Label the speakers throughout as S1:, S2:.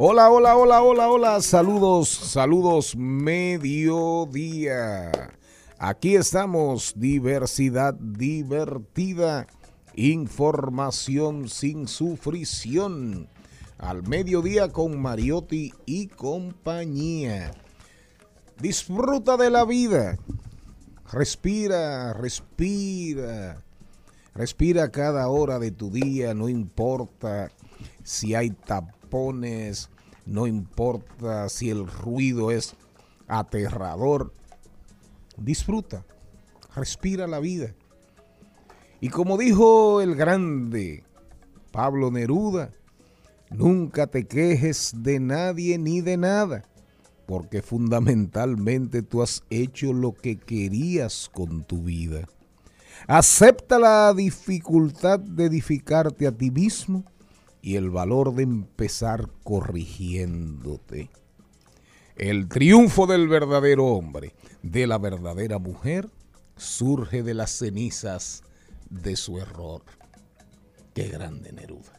S1: Hola, hola, hola, hola, hola. Saludos, saludos, mediodía. Aquí estamos, diversidad divertida, información sin sufrición al mediodía con Mariotti y compañía. Disfruta de la vida. Respira, respira. Respira cada hora de tu día, no importa si hay tapones, no importa si el ruido es aterrador. Disfruta, respira la vida. Y como dijo el grande Pablo Neruda, Nunca te quejes de nadie ni de nada, porque fundamentalmente tú has hecho lo que querías con tu vida. Acepta la dificultad de edificarte a ti mismo y el valor de empezar corrigiéndote. El triunfo del verdadero hombre, de la verdadera mujer, surge de las cenizas de su error. Qué grande Neruda.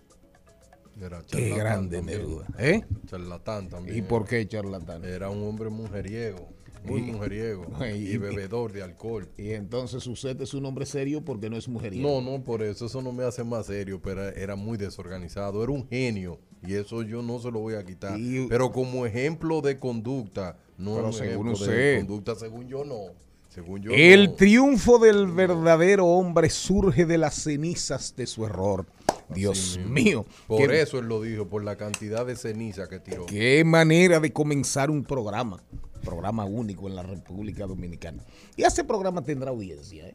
S2: Era
S1: Qué grande
S2: también.
S1: Neruda. ¿Eh?
S2: Charlatán también.
S1: ¿Y por qué charlatán?
S2: Era un hombre mujeriego, muy
S1: Y-
S2: mujeriego
S1: y-
S2: y, bebedor de alcohol.
S1: Y entonces usted es un hombre serio porque no es mujeriego.
S2: No, no, por eso, eso no me hace más serio, pero era muy desorganizado, era un genio y eso yo no se lo voy a quitar.
S1: Y-
S2: pero como ejemplo de conducta, no
S1: Pero según
S2: ejemplo
S1: usted.
S2: de conducta, según yo no. Según yo
S1: El
S2: no.
S1: triunfo del verdadero hombre surge de las cenizas de su error. Dios
S2: mismo.
S1: mío.
S2: Por
S1: qué,
S2: eso él lo dijo, por la cantidad de ceniza que tiró.
S1: Qué manera de comenzar un programa. Programa único en la República Dominicana. Y ese programa tendrá audiencia. ¿eh?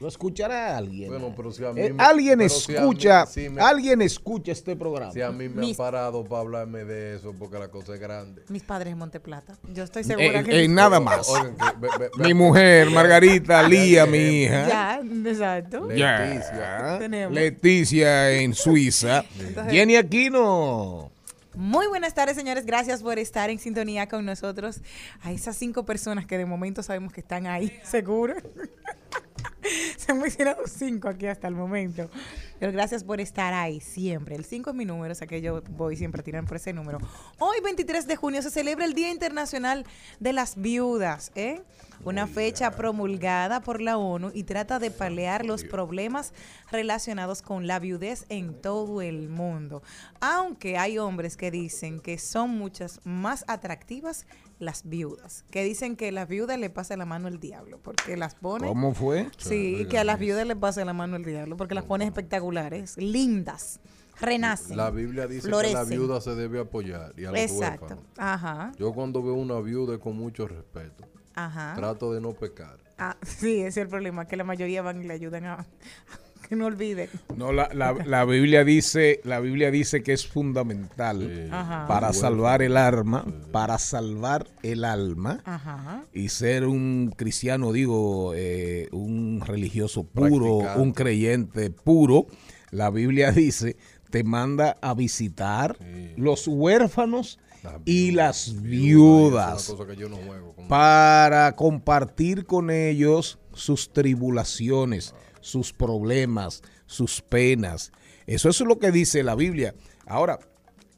S1: Lo escuchará alguien.
S2: Bueno, pero si a mí
S1: Eh,
S2: me-
S1: alguien
S2: pero si a mí-
S1: escucha,
S2: si me-
S1: alguien escucha este programa.
S2: Si a mí me
S3: Mis-
S2: han parado para hablarme de eso, porque la cosa es grande.
S3: Mis padres en Monteplata. Yo estoy segura
S1: En,
S3: que.
S1: en nada más.
S2: Oigan, que-
S1: Mi mujer, Margarita, Lía, mi hija.
S3: Ya, exacto.
S2: Le-
S1: Ya.
S2: Leticia.
S3: Tenemos.
S1: Leticia en Suiza.
S3: Entonces-
S1: Jenny Aquino.
S3: Muy buenas tardes, señores. Gracias por estar en sintonía con nosotros. A esas cinco personas que de momento sabemos que están ahí, seguro. Se han mencionado cinco aquí hasta el momento. Pero gracias por estar ahí siempre. El 5 es mi número, o sea que yo voy siempre a tirar por ese número. Hoy, 23 de junio, se celebra el Día Internacional de las Viudas. ¿eh? Una fecha promulgada por la ONU y trata de paliar los problemas relacionados con la viudez en todo el mundo. Aunque hay hombres que dicen que son muchas más atractivas las viudas, que dicen que las viudas le pasa la mano el diablo, porque las pone...
S1: ¿Cómo fue?
S3: Sí, que a las viudas les pasa la mano el diablo, porque las pone espectaculares, lindas, renacen.
S2: La Biblia dice que la viuda se debe apoyar y a los
S3: Exacto.
S2: huérfanos.
S3: Ajá,
S2: Yo cuando veo una viuda es con mucho respeto.
S3: ajá.
S2: Trato de no pecar.
S3: Ah, sí, ese es el problema, que la mayoría van y le ayudan a, que no olviden.
S1: No, la, la- la Biblia dice, la Biblia dice que es fundamental para salvar el alma, para salvar el alma
S3: Ajá.
S1: y ser un cristiano, digo, eh, un religioso puro, un creyente puro. La Biblia dice, te manda a visitar los huérfanos
S2: Las
S1: y las viudas
S2: no juego
S1: para compartir con ellos sus tribulaciones, sus problemas, sus penas. Eso es lo que dice la Biblia. Ahora,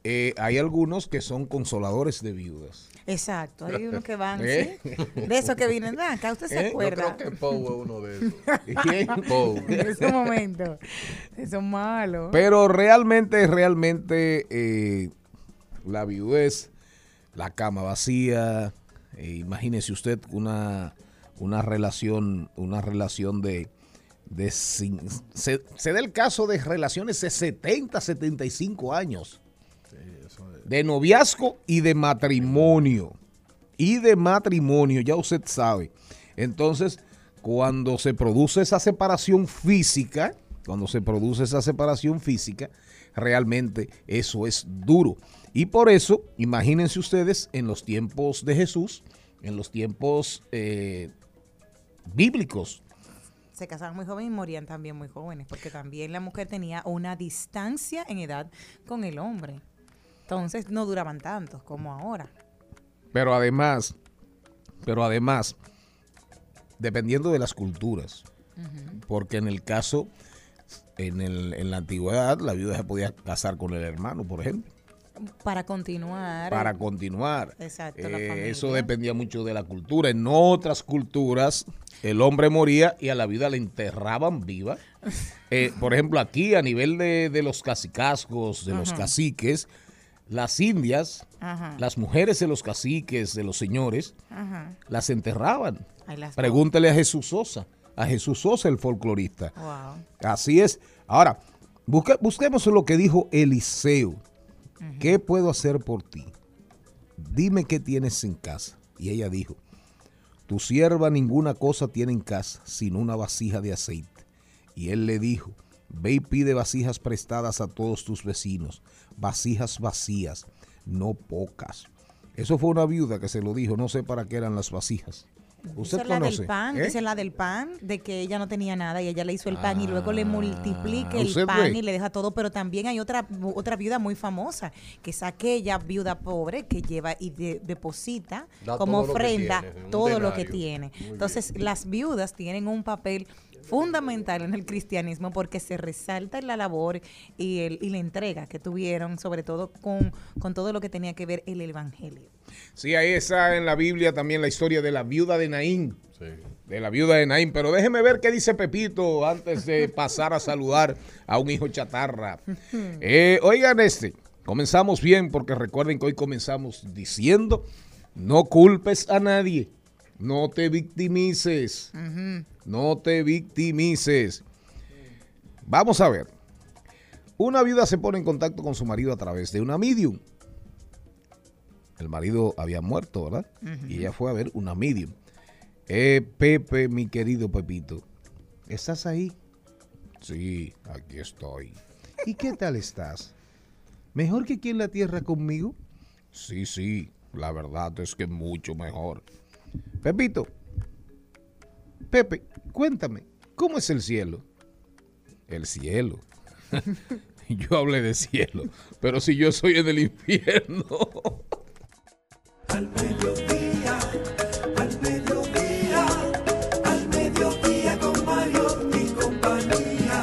S1: eh, hay algunos que son consoladores de viudas.
S3: Exacto. Hay unos que van,
S1: ¿Eh?
S3: ¿sí? De esos que vienen. Acá usted se
S1: ¿Eh?
S2: Yo
S3: acuerda.
S2: creo que es uno de esos.
S1: ¿Quién?
S2: Poe.
S3: En ese momento. Son malos.
S1: Pero realmente, realmente, eh, la viudez, la cama vacía, imagínese usted una, una relación, una relación de, de sin- se, se da el caso de relaciones de 70, 75 años, de noviazgo y de matrimonio, y de matrimonio, ya usted sabe. Entonces, cuando se produce esa separación física, cuando se produce esa separación física, realmente eso es duro. Y por eso, imagínense ustedes en los tiempos de Jesús, en los tiempos eh, bíblicos,
S3: se casaban muy jóvenes y morían también muy jóvenes, porque también la mujer tenía una distancia en edad con el hombre. Entonces no duraban tanto como ahora.
S1: pero además, pero además, dependiendo de las culturas, porque en el caso, en, el- en la antigüedad, la viuda se podía casar con el hermano, por ejemplo.
S3: Para continuar.
S1: para continuar.
S3: Exacto, la
S1: Eh,
S3: familia.
S1: eso dependía mucho de la cultura. En otras culturas, el hombre moría y a la vida le enterraban viva. Eh, por ejemplo, aquí a nivel de, de los cacicazgos, de los caciques, las indias,
S3: Ajá.
S1: las mujeres de los caciques, de los señores,
S3: Ajá.
S1: las enterraban.
S3: Las-
S1: Pregúntele a Jesús Sosa, a Jesús Sosa, el folclorista.
S3: Wow.
S1: Así es. Ahora, busque- busquemos lo que dijo Eliseo. ¿Qué puedo hacer por ti? Dime qué tienes en casa. Y ella dijo, tu sierva ninguna cosa tiene en casa, sino una vasija de aceite. Y él le dijo, ve y pide vasijas prestadas a todos tus vecinos, vasijas vacías, no pocas. Eso fue una viuda que se lo dijo, no sé para qué eran las vasijas. ¿Usted
S3: Esa es la del pan,
S1: ¿Eh?
S3: esa es la del pan, de que ella no tenía nada y ella le hizo el pan y luego le multiplica el
S1: Ah, ¿usted
S3: pan
S1: ve?
S3: y le deja todo, pero también hay otra otra viuda muy famosa, que es aquella viuda pobre que lleva y de- deposita
S2: Da
S3: como
S2: todo lo que
S3: ofrenda
S2: tiene,
S3: todo lo que tiene.
S2: Muy
S3: Entonces, las viudas tienen un papel fundamental en el cristianismo porque se resalta la labor y, el, y la entrega que tuvieron, sobre todo con, con todo lo que tenía que ver el evangelio.
S1: Sí, ahí está en la Biblia también la historia de la viuda de Naín.
S2: Sí.
S1: De la viuda de Naín. Pero déjeme ver qué dice Pepito antes de pasar a saludar a un hijo chatarra. Eh, oigan este. Comenzamos bien porque recuerden que hoy comenzamos diciendo, no culpes a nadie. No te victimices. No te victimices. Vamos a ver. Una viuda se pone en contacto con su marido a través de una medium. El marido había muerto, ¿verdad? Y ella fue a ver una medium. Eh, Pepe, mi querido Pepito, ¿estás ahí? Sí, aquí estoy. ¿Y qué tal estás? ¿Mejor que aquí en la tierra conmigo? Sí, sí, la verdad es que mucho mejor. Pepito, Pepe, cuéntame, ¿cómo es el cielo? El cielo. yo hablé de cielo, pero si yo soy en el infierno.
S4: Al mediodía, al mediodía, al mediodía con Mario y compañía.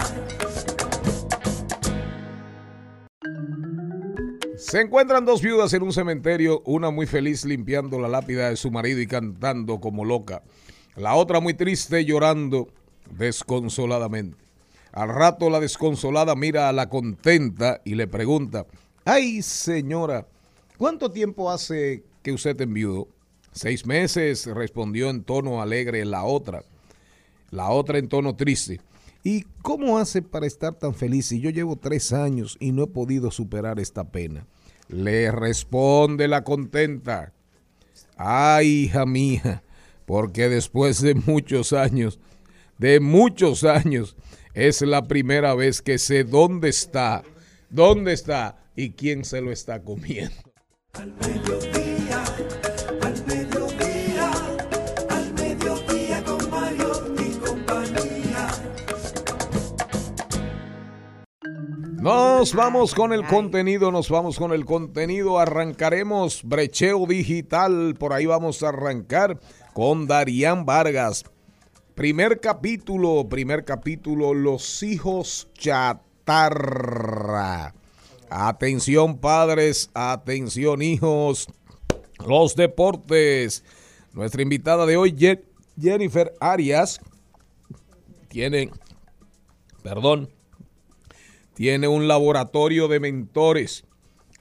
S1: Se encuentran dos viudas en un cementerio, una muy feliz limpiando la lápida de su marido y cantando como loca, la otra muy triste llorando desconsoladamente. Al rato la desconsolada mira a la contenta y le pregunta, ay señora, ¿cuánto tiempo hace que usted enviudó? Seis meses, respondió en tono alegre la otra. La otra en tono triste. ¿Y cómo hace para estar tan feliz si yo llevo tres años y no he podido superar esta pena? Le responde la contenta. Ay, hija mía, porque después de muchos años, de muchos años, Es la primera vez que sé dónde está, dónde está y quién se lo está comiendo.
S4: Al mediodía, al mediodía, al mediodía con Mario y compañía.
S1: Nos vamos con el contenido, nos vamos con el contenido. Arrancaremos brecheo digital. Por ahí vamos a arrancar con Darían Vargas. Primer capítulo, primer capítulo, los hijos chatarra. Atención padres, atención hijos. Los deportes. Nuestra invitada de hoy, Je- Jennifer Arias, tiene, perdón, tiene un laboratorio de mentores.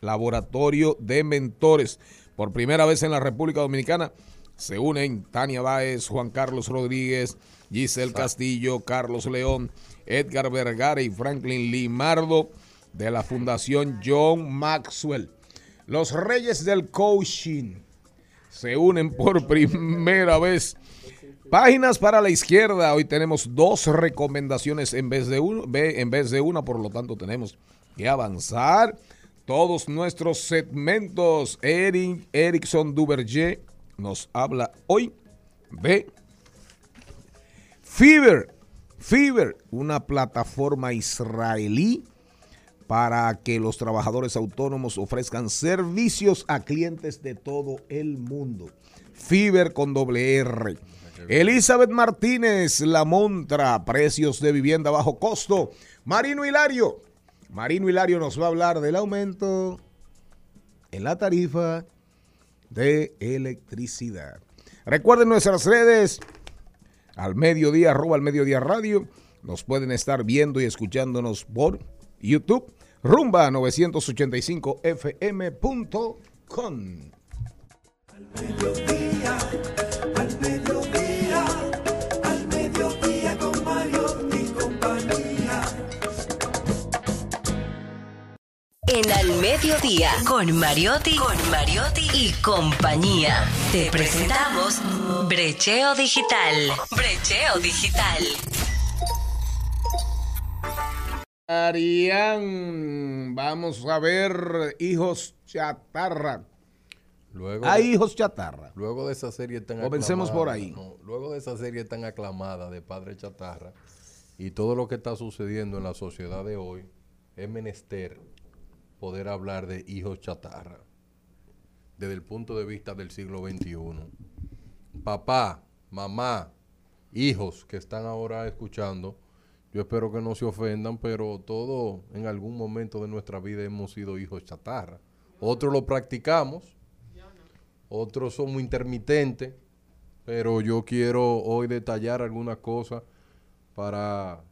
S1: Laboratorio de mentores. Por primera vez en la República Dominicana se unen Tania Báez, Juan Carlos Rodríguez, Giselle Castillo, Carlos León, Edgar Vergara y Franklin Limardo de la Fundación John Maxwell. Los Reyes del Coaching se unen por primera vez. Páginas para la izquierda. Hoy tenemos dos recomendaciones en vez de uno, en vez de una, por lo tanto tenemos que avanzar. Todos nuestros segmentos. Eric Erickson Duverger nos habla hoy de Fiverr. Fiverr, una plataforma israelí para que los trabajadores autónomos ofrezcan servicios a clientes de todo el mundo. Fiverr con doble R. Elizabeth Martínez, La Montra, precios de vivienda bajo costo. Marino Hilario. Marino Hilario nos va a hablar del aumento en la tarifa de electricidad. Recuerden nuestras redes al mediodía, arroba al mediodía radio. Nos pueden estar viendo y escuchándonos por YouTube, rumba 985fm.com.
S5: En Al Mediodía, con Mariotti, con Mariotti y compañía. Te presentamos Brecheo Digital. Brecheo Digital.
S1: Arián, vamos a ver hijos chatarra.
S2: Luego,
S1: Hay hijos chatarra.
S2: luego de esa serie tan
S1: Comencemos por
S2: aclamada,
S1: ahí.
S2: no, luego de esa serie tan aclamada de Padre Chatarra y todo lo que está sucediendo en la sociedad de hoy, es menester poder hablar de hijos chatarra desde el punto de vista del siglo XXI. Papá, mamá, hijos que están ahora escuchando, yo espero que no se ofendan, pero todos en algún momento de nuestra vida hemos sido hijos chatarra. Otros lo practicamos, otros somos intermitentes, pero yo quiero hoy detallar algunas cosas para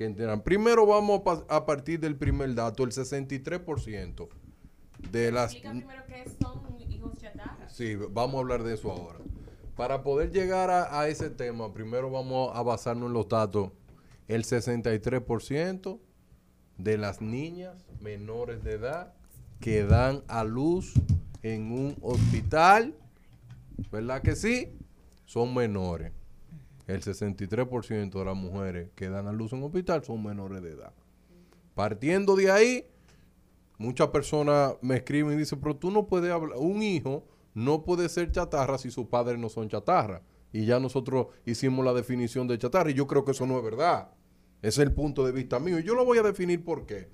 S2: que entiendan. Primero vamos a, partir del primer dato, el 63% de las...
S6: Explica primero qué son hijos chatarra.
S2: Sí, vamos a hablar de eso ahora. Para poder llegar a, a ese tema, primero vamos a basarnos en los datos. El 63% de las niñas menores de edad que dan a luz en un hospital, ¿verdad que sí? Son menores. El 63% de las mujeres que dan a luz en hospital son menores de edad. Partiendo de ahí, muchas personas me escriben y dicen, pero tú no puedes hablar, un hijo no puede ser chatarra si sus padres no son chatarra. Y ya nosotros hicimos la definición de chatarra y yo creo que eso no es verdad. Ese es el punto de vista mío. Y yo lo voy a definir por qué.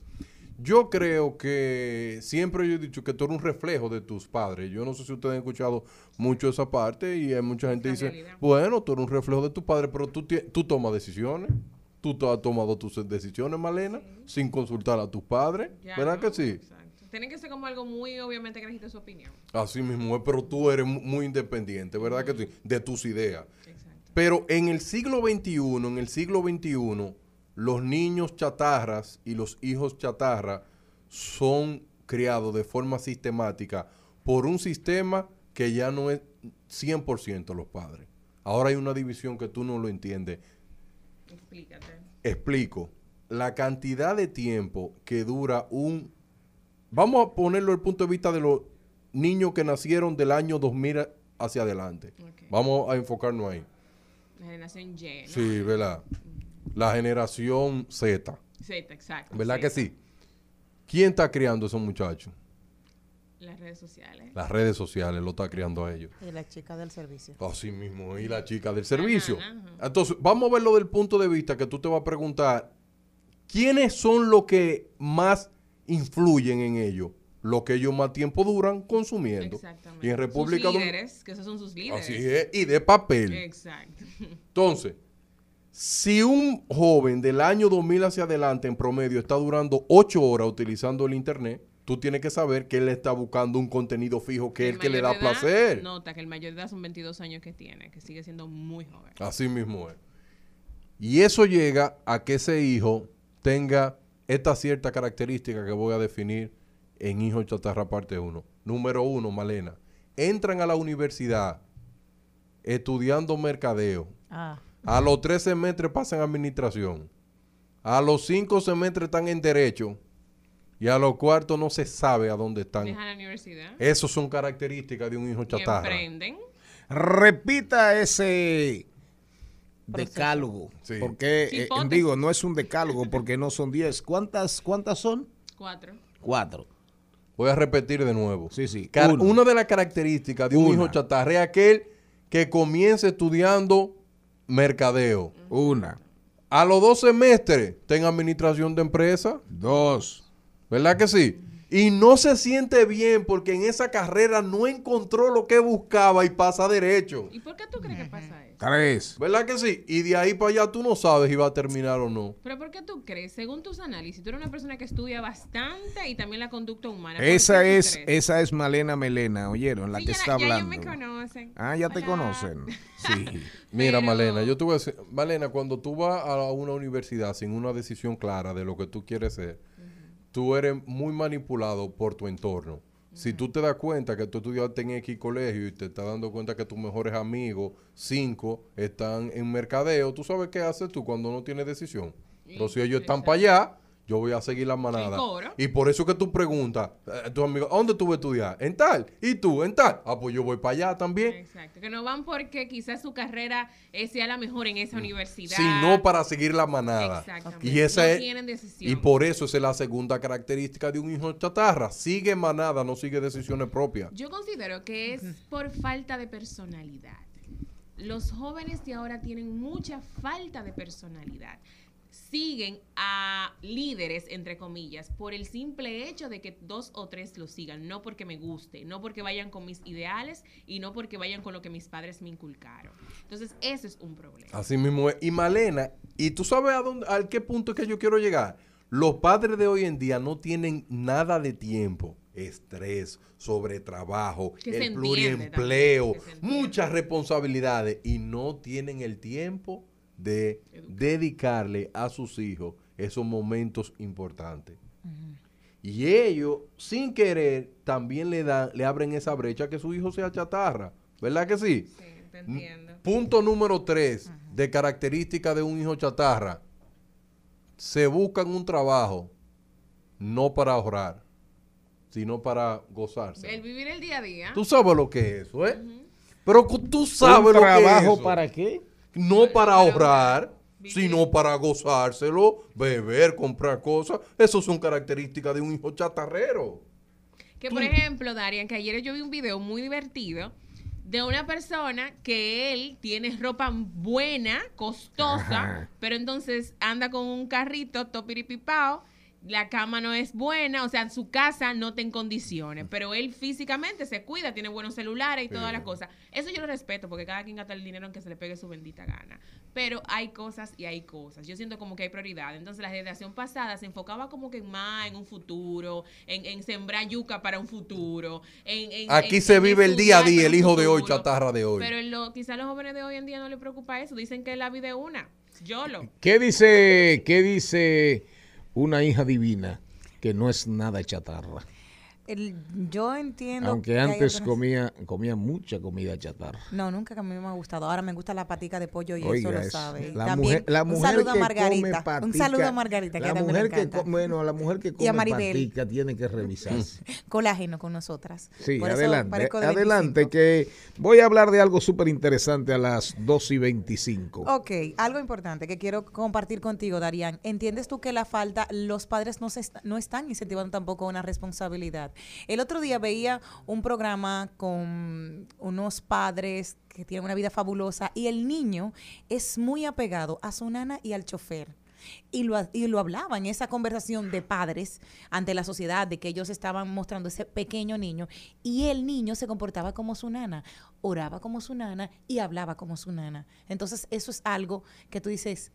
S2: Yo creo que siempre yo he dicho que tú eres un reflejo de tus padres. Yo no sé si ustedes han escuchado mucho esa parte y hay mucha gente que dice,
S6: realidad.
S2: bueno, tú eres un reflejo de tus padres, pero tú, tú tomas decisiones. Tú has tomado tus decisiones, Malena, sin consultar a tus padres.
S6: Ya,
S2: ¿Verdad que sí?
S6: Exacto. Tiene que ser como algo muy obviamente que necesite su opinión.
S2: Así mismo pero tú eres mu- muy independiente, ¿verdad que sí? De tus ideas.
S6: Exacto.
S2: Pero en el siglo XXI, en el siglo XXI, los niños chatarras y los hijos chatarra son criados de forma sistemática por un sistema que ya no es 100% los padres. Ahora hay una división que tú no lo entiendes.
S6: Explícate.
S2: Explico. La cantidad de tiempo que dura un... Vamos a ponerlo desde el punto de vista de los niños que nacieron del año 2000 hacia adelante. Vamos a enfocarnos ahí.
S6: La generación Y. ¿no?
S2: Sí, ¿verdad? La generación Z,
S6: Z, exacto.
S2: ¿verdad que sí? ¿Quién está criando a esos muchachos?
S6: Las redes sociales.
S2: Las redes sociales lo está criando a ellos.
S3: Y la chica del servicio.
S2: Así mismo, y la chica del servicio.
S6: ajá.
S2: Entonces, vamos a verlo del punto de vista que tú te vas a preguntar, ¿quiénes son los que más influyen en ello? Los que ellos más tiempo duran consumiendo.
S6: Exactamente.
S2: Y en República
S6: sus
S2: Dominicana...
S6: líderes, que esos son sus líderes.
S2: Así es, y de papel.
S6: Exacto.
S2: Entonces, si un joven del año 2000 hacia adelante en promedio está durando 8 horas utilizando el Internet, tú tienes que saber que él está buscando un contenido fijo que es el que le da
S6: edad,
S2: placer.
S6: Nota que el mayor de edad son 22 años que tiene, que sigue siendo muy joven.
S2: Así mismo es. Y eso llega a que ese hijo tenga esta cierta característica que voy a definir en Hijo Chatarra parte 1. Número uno, Malena. Entran a la universidad estudiando mercadeo.
S3: Ah.
S2: A los tres semestres pasan administración. A los cinco semestres están en derecho. Y a los cuartos no se sabe a dónde están.
S6: Dejan la universidad.
S2: Esas son características de un hijo chatarra.
S6: emprenden.
S1: Repita ese decálogo.
S2: Sí.
S1: Porque, eh, digo, no es un decálogo porque no son 10. ¿Cuántas, ¿Cuántas son?
S6: Cuatro.
S1: Cuatro.
S2: Voy a repetir de nuevo.
S1: Sí, sí.
S2: Car-
S1: Uno.
S2: Una de las características de un
S1: Una.
S2: hijo chatarra es aquel que comienza estudiando mercadeo.
S1: Una,
S2: A los dos semestres está en administración de empresa.
S1: dos,
S2: ¿Verdad que sí? Y no se siente bien porque en esa carrera no encontró lo que buscaba y pasa derecho.
S6: ¿Y por qué tú crees que pasa eso?
S1: tres.
S2: ¿Verdad que sí? Y de ahí para allá tú no sabes si va a terminar o no.
S6: Pero ¿por qué tú crees? Según tus análisis, tú eres una persona que estudia bastante y también la conducta humana. ¿Por
S1: Esa es, esa es Malena Melena, ¿oyeron? La
S6: Sí,
S1: que
S6: ya,
S1: está
S6: ya
S1: hablando.
S6: ellos me conocen.
S1: Ah, ya te conocen. Sí.
S2: Mira,
S6: Pero-
S2: Malena, yo te voy a decir, Malena, cuando tú vas a una universidad sin una decisión clara de lo que tú quieres ser, tú eres muy manipulado por tu entorno. Si tú te das cuenta que tú estudiaste en X colegio y te estás dando cuenta que tus mejores amigos, cinco, están en mercadeo, ¿tú sabes qué haces tú cuando no tienes decisión? Pero si ellos están para allá, yo voy a seguir la manada. Y por eso que tú preguntas a tus amigos, ¿a dónde tú vas a estudiar? En tal. ¿Y tú? En tal. Ah, pues yo voy para allá también.
S6: Exacto. Que no van porque quizás su carrera eh, sea la mejor en esa universidad.
S2: sino para seguir la manada.
S6: Exactamente.
S2: Y esa
S6: No
S2: es
S6: tienen decisión.
S2: y por eso esa es la segunda característica de un hijo chatarra, sigue manada, no sigue decisiones propias.
S6: Yo considero que es por falta de personalidad. Los jóvenes de ahora tienen mucha falta de personalidad. Siguen a líderes, entre comillas, por el simple hecho de que dos o tres los sigan, no porque me guste, no porque vayan con mis ideales y no porque vayan con lo que mis padres me inculcaron. Entonces, ese es un problema.
S2: Así mismo es. Y Malena, ¿y tú sabes a dónde, al qué punto es que yo quiero llegar? Los padres de hoy en día no tienen nada de tiempo. Estrés, sobre trabajo,
S6: Que se
S2: el pluriempleo, muchas responsabilidades y no tienen el tiempo de dedicarle a sus hijos esos momentos importantes. Y ellos, sin querer, también le dan, le abren esa brecha que su hijo sea chatarra. ¿Verdad que sí?
S6: Sí, te entiendo.
S2: Punto número tres de característica de un hijo chatarra. Se buscan un trabajo no para ahorrar, sino para gozarse.
S6: El vivir el día a día.
S2: Tú sabes lo que es eso, ¿eh? Pero tú sabes
S1: ¿Un
S2: lo que es
S1: trabajo
S2: eso.
S1: para qué?
S2: No para ahorrar, sino para gozárselo, beber, comprar cosas. Eso son características de un hijo chatarrero.
S6: Que por ejemplo, Darian, que ayer yo vi un video muy divertido de una persona que él tiene ropa buena, costosa,
S1: Ajá.
S6: pero entonces anda con un carrito topiripipao, la cama no es buena, o sea, su casa no está en condiciones, pero él físicamente se cuida, tiene buenos celulares y todas las cosas. Eso yo lo respeto porque cada quien gasta el dinero en que se le pegue su bendita gana. Pero hay cosas y hay cosas. Yo siento como que hay prioridad. Entonces la generación pasada se enfocaba como que más en un futuro, en, en sembrar yuca para un futuro. En, en-
S2: Aquí
S6: en-
S2: se
S6: en
S2: vive el día a día, el hijo de hoy, chatarra de hoy.
S6: Pero lo, quizás los jóvenes de hoy en día no les preocupa eso. Dicen que la vida es una. Yo lo.
S1: ¿Qué dice, qué dice una hija divina que no es nada chatarra?
S3: El- yo entiendo.
S1: Aunque
S3: que
S1: antes
S3: otras-
S1: comía, comía mucha comida chatarra.
S3: No, nunca que a mí me ha gustado. Ahora me gusta la patica de pollo y
S1: Oiga,
S3: eso lo sabe.
S1: La
S3: también,
S1: mujer, la
S3: un
S1: mujer
S3: saludo
S1: que
S3: a Margarita.
S1: come patica,
S3: un saludo a Margarita, que
S1: la mujer que
S3: encanta.
S1: bueno, la mujer que
S3: Y a
S1: come patica tiene que revisarse.
S3: Colágeno con nosotras.
S1: Sí,
S3: Por
S1: adelante. Adelante,
S3: 25.
S1: que voy a hablar de algo súper interesante a las 2 y 25.
S3: Ok, algo importante que quiero compartir contigo, Darían. ¿Entiendes tú que la falta, los padres no, se no están incentivando tampoco una responsabilidad? El otro día veía un programa con unos padres que tienen una vida fabulosa y el niño es muy apegado a su nana y al chofer. Y lo, y lo hablaba en esa conversación de padres ante la sociedad, de que ellos estaban mostrando ese pequeño niño, y el niño se comportaba como su nana, oraba como su nana y hablaba como su nana. Entonces, eso es algo que tú dices,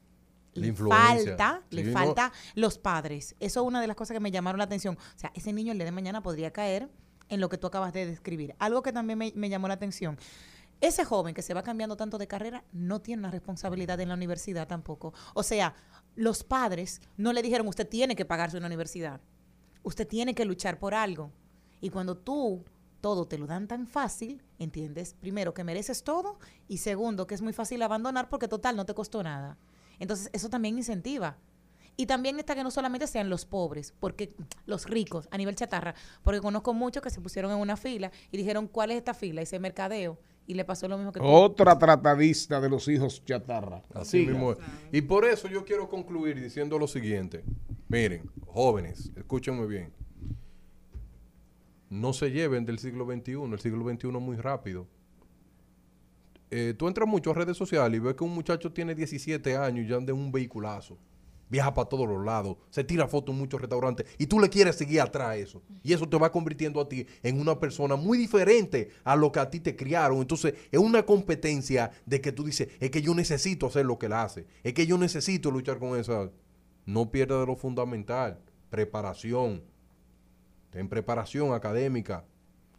S3: le falta,
S2: Sí,
S3: le
S2: no.
S3: falta los padres. Eso es una de las cosas que me llamaron la atención. O sea, ese niño el día de mañana podría caer en lo que tú acabas de describir. Algo que también me, me llamó la atención. Ese joven que se va cambiando tanto de carrera no tiene una responsabilidad en la universidad tampoco. O sea, los padres no le dijeron, usted tiene que pagarse una universidad. Usted tiene que luchar por algo. Y cuando tú todo te lo dan tan fácil, ¿entiendes? Primero, que mereces todo y segundo, que es muy fácil abandonar porque total no te costó nada. Entonces, eso también incentiva. Y también está que no solamente sean los pobres, porque los ricos a nivel chatarra, porque conozco muchos que se pusieron en una fila y dijeron, ¿cuál es esta fila? Ese mercadeo. Y le pasó lo mismo que tú.
S1: Otra tratadista de los hijos chatarra.
S2: Así mismo es. Y por eso yo quiero concluir diciendo lo siguiente. Miren, jóvenes, escúchenme bien. No se lleven del siglo XXI. El siglo XXI es muy rápido. Eh, tú entras mucho a redes sociales y ves que un muchacho tiene 17 años y ya anda en un vehiculazo. Viaja para todos los lados, se tira fotos en muchos restaurantes y tú le quieres seguir atrás eso. Y eso te va convirtiendo a ti en una persona muy diferente a lo que a ti te criaron. Entonces es una competencia de que tú dices, es que yo necesito hacer lo que él hace, es que yo necesito luchar con esa. No pierdas de lo fundamental, preparación. Ten preparación académica.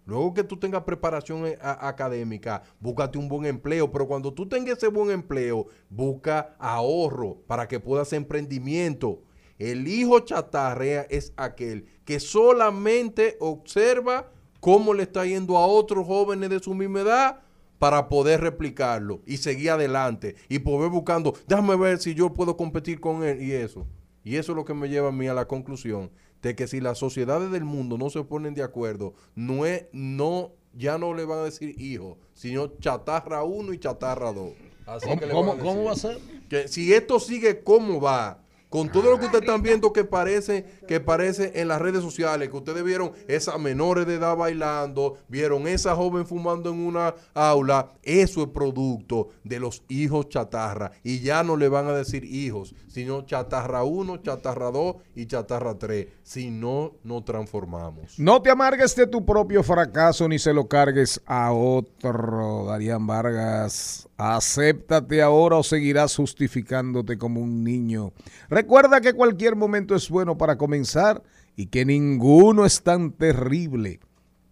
S2: Luego que tú tengas preparación eh, académica, búscate un buen empleo. Pero cuando tú tengas ese buen empleo, busca ahorro para que puedas hacer emprendimiento. El hijo chatarrea es aquel que solamente observa cómo le está yendo a otros jóvenes de su misma edad para poder replicarlo y seguir adelante y poder buscando, déjame ver si yo puedo competir con él y eso. Y eso es lo que me lleva a mí a la conclusión de que si las sociedades del mundo no se ponen de acuerdo, no es, no, ya no le van a decir hijo, sino chatarra 1 y chatarra 2. Así
S1: ¿Cómo,
S2: que le
S1: cómo- va a ser?
S2: Que si esto sigue como va, con todo lo que ustedes están viendo que parece, que parece en las redes sociales, que ustedes vieron esas menores de edad bailando, vieron esa joven fumando en una aula, eso es producto de los hijos chatarra. Y ya no le van a decir hijos, sino chatarra 1, chatarra 2 y chatarra 3. Si no, nos transformamos.
S1: No te amargues de tu propio fracaso ni se lo cargues a otro, Darían Vargas. Acéptate ahora o seguirás justificándote como un niño. Recuerda que cualquier momento es bueno para comenzar y que ninguno es tan terrible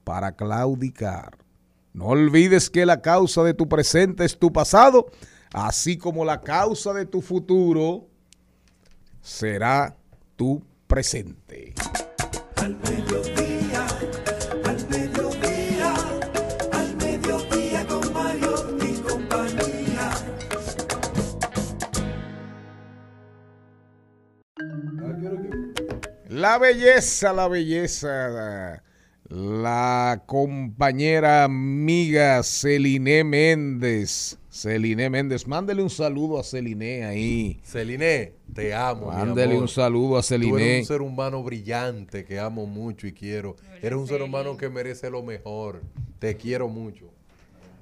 S1: para claudicar. No olvides que la causa de tu presente es tu pasado, así como la causa de tu futuro será tu presente.
S4: Al mediodía, al mediodía, al mediodía con Mario y compañía.
S1: La belleza, la belleza. La compañera amiga Celine Méndez. Celine Méndez, mándele un saludo a Celine ahí.
S2: Celine, te amo. mi
S1: Mándele
S2: amor.
S1: un saludo a
S2: Tú eres
S1: Celine.
S2: un ser humano brillante que amo mucho y quiero. Eres un ser humano que merece lo mejor. Te quiero mucho.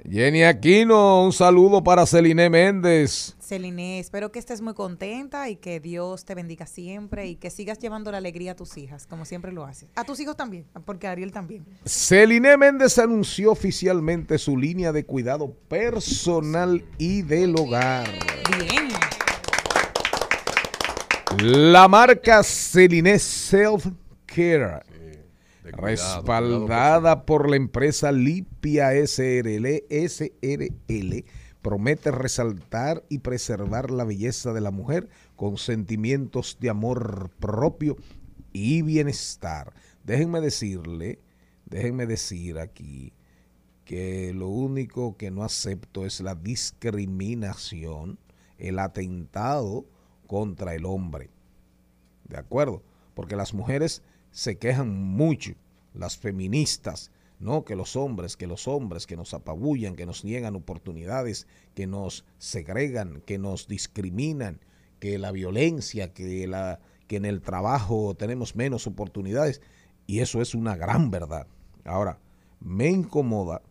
S1: Jenny Aquino, un saludo para Celine Méndez.
S3: Celine, espero que estés muy contenta y que Dios te bendiga siempre y que sigas llevando la alegría a tus hijas, como siempre lo haces. A tus hijos también, porque Ariel también.
S1: Celine Méndez anunció oficialmente su línea de cuidado personal y del hogar.
S3: Bien.
S1: La marca Celine Self Care
S2: cuidado,
S1: respaldada por la empresa Lipia SRL, SRL, promete resaltar y preservar la belleza de la mujer con sentimientos de amor propio y bienestar. Déjenme decirle déjenme decir aquí que lo único que no acepto es la discriminación, el atentado contra el hombre. ¿De acuerdo? Porque las mujeres se quejan mucho, las feministas, ¿no? Que los hombres, que los hombres que nos apabullan, que nos niegan oportunidades, que nos segregan, que nos discriminan, que la violencia, que, la, que en el trabajo tenemos menos oportunidades. Y eso es una gran verdad. Ahora, me incomoda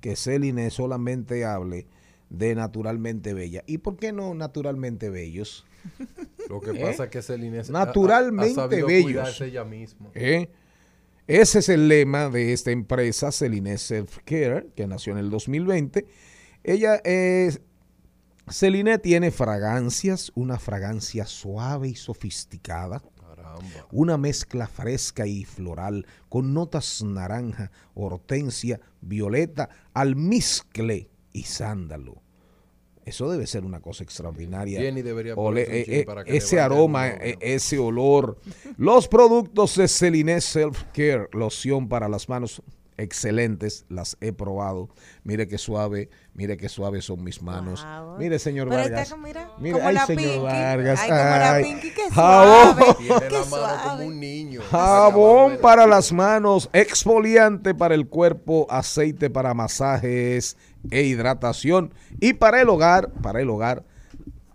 S1: que Celine solamente hable de naturalmente bella. ¿Y por qué no naturalmente bellos?
S2: Lo que
S1: ¿Eh?
S2: pasa es que Celine ha-
S1: Naturalmente
S2: ha, sabido
S1: bellos.
S2: ella misma.
S1: ¿Eh? Ese es el lema de esta empresa, Celine Self Care, que nació en el 2020. Ella es. Celine tiene fragancias, una fragancia suave y sofisticada,
S2: Caramba.
S1: una mezcla fresca y floral con notas naranja, hortensia, violeta, almizcle y sándalo. Eso debe ser una cosa extraordinaria.
S2: Jenny debería
S1: Ole- eh, eh,
S2: para que
S1: ese aroma, eh, ese olor. Los productos de Celine Self Care, loción para las manos, excelentes, las he probado. Mire qué suave, mire qué suave son mis manos.
S3: Wow.
S1: Mire, señor
S3: Pero
S1: Vargas.
S3: está como, mira,
S1: Mire,
S3: como
S1: ay,
S3: la
S1: señor
S3: Pinky.
S1: Vargas.
S3: Ay, como la
S1: ay.
S3: Pinky, qué
S1: Jabón.
S3: suave.
S2: Tiene
S3: qué
S2: la mano
S3: suave.
S2: como un niño.
S1: Jabón para las manos, exfoliante para el cuerpo, aceite para masajes e hidratación. Y para el hogar, para el hogar,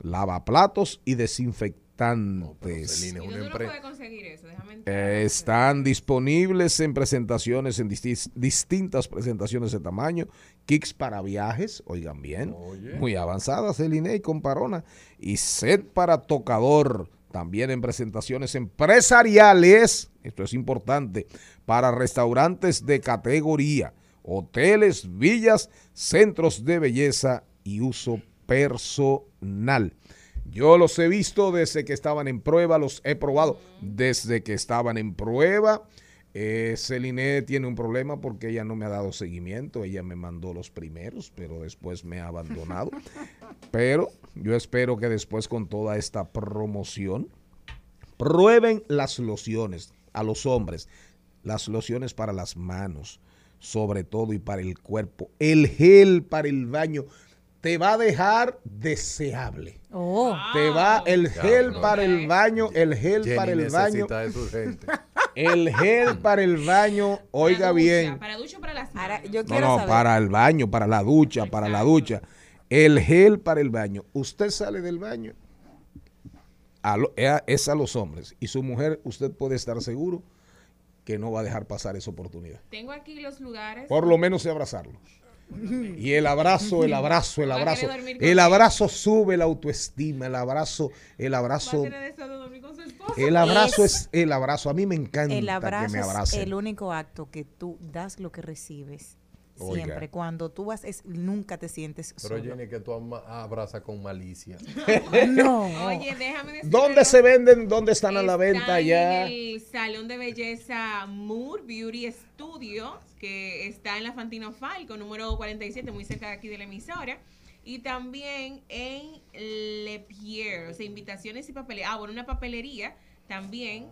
S1: lavaplatos y desinfectantes.
S2: Celine es
S6: ¿Y
S2: una
S6: dónde uno
S2: empresa.
S6: puede conseguir eso? Déjame entrar.
S1: Eh, están disponibles en presentaciones, en distintas presentaciones de tamaño. Kicks para viajes, oigan bien,
S2: Oye.
S1: muy avanzadas, Celine y Comparona. Y set para tocador, también en presentaciones empresariales, esto es importante, para restaurantes de categoría, hoteles, villas, centros de belleza y uso personal. Yo los he visto desde que estaban en prueba, los he probado desde que estaban en prueba. Eh, Celine tiene un problema porque ella no me ha dado seguimiento. Ella me mandó los primeros, pero después me ha abandonado. pero yo espero que después con toda esta promoción prueben las lociones a los hombres, las lociones para las manos, sobre todo y para el cuerpo, el gel para el baño. Te va a dejar deseable.
S3: Oh.
S1: Te va el gel para el baño, el gel
S2: Jenny
S1: para el baño,
S2: eso
S1: el gel para el baño,
S6: Para
S1: oiga
S6: ducha,
S1: bien.
S6: Para ducha o para las
S3: Ahora, yo
S1: No,
S3: quiero
S1: no,
S3: saber.
S1: para el baño, para la ducha, para la ducha. El gel para el baño. Usted sale del baño, a lo- eh, es a los hombres. Y su mujer, usted puede estar seguro que no va a dejar pasar esa oportunidad.
S6: Tengo aquí los lugares.
S1: Por lo menos de abrazarlo. Y el abrazo, el abrazo, el abrazo. El abrazo sube la autoestima, el abrazo, el abrazo. El abrazo
S3: Es-
S1: el abrazo. A mí me encanta
S3: El
S1: que me
S3: es
S1: abracen.
S3: el único acto que tú das lo que recibes.
S1: Oiga.
S3: Siempre. Cuando tú vas, es, nunca te sientes
S2: Pero
S3: solo.
S2: Jenny, que tú ama- abrazas con malicia.
S3: No.
S6: Oye, déjame decirte.
S1: ¿Dónde se venden? ¿Dónde están a la venta ya?
S6: En el salón de belleza Moore Beauty Studio, que está en la Fantino Falco, número 47, muy cerca de aquí de la emisora. Y también en Le Pierre, o sea, invitaciones y papelería. Ah, bueno, una papelería también,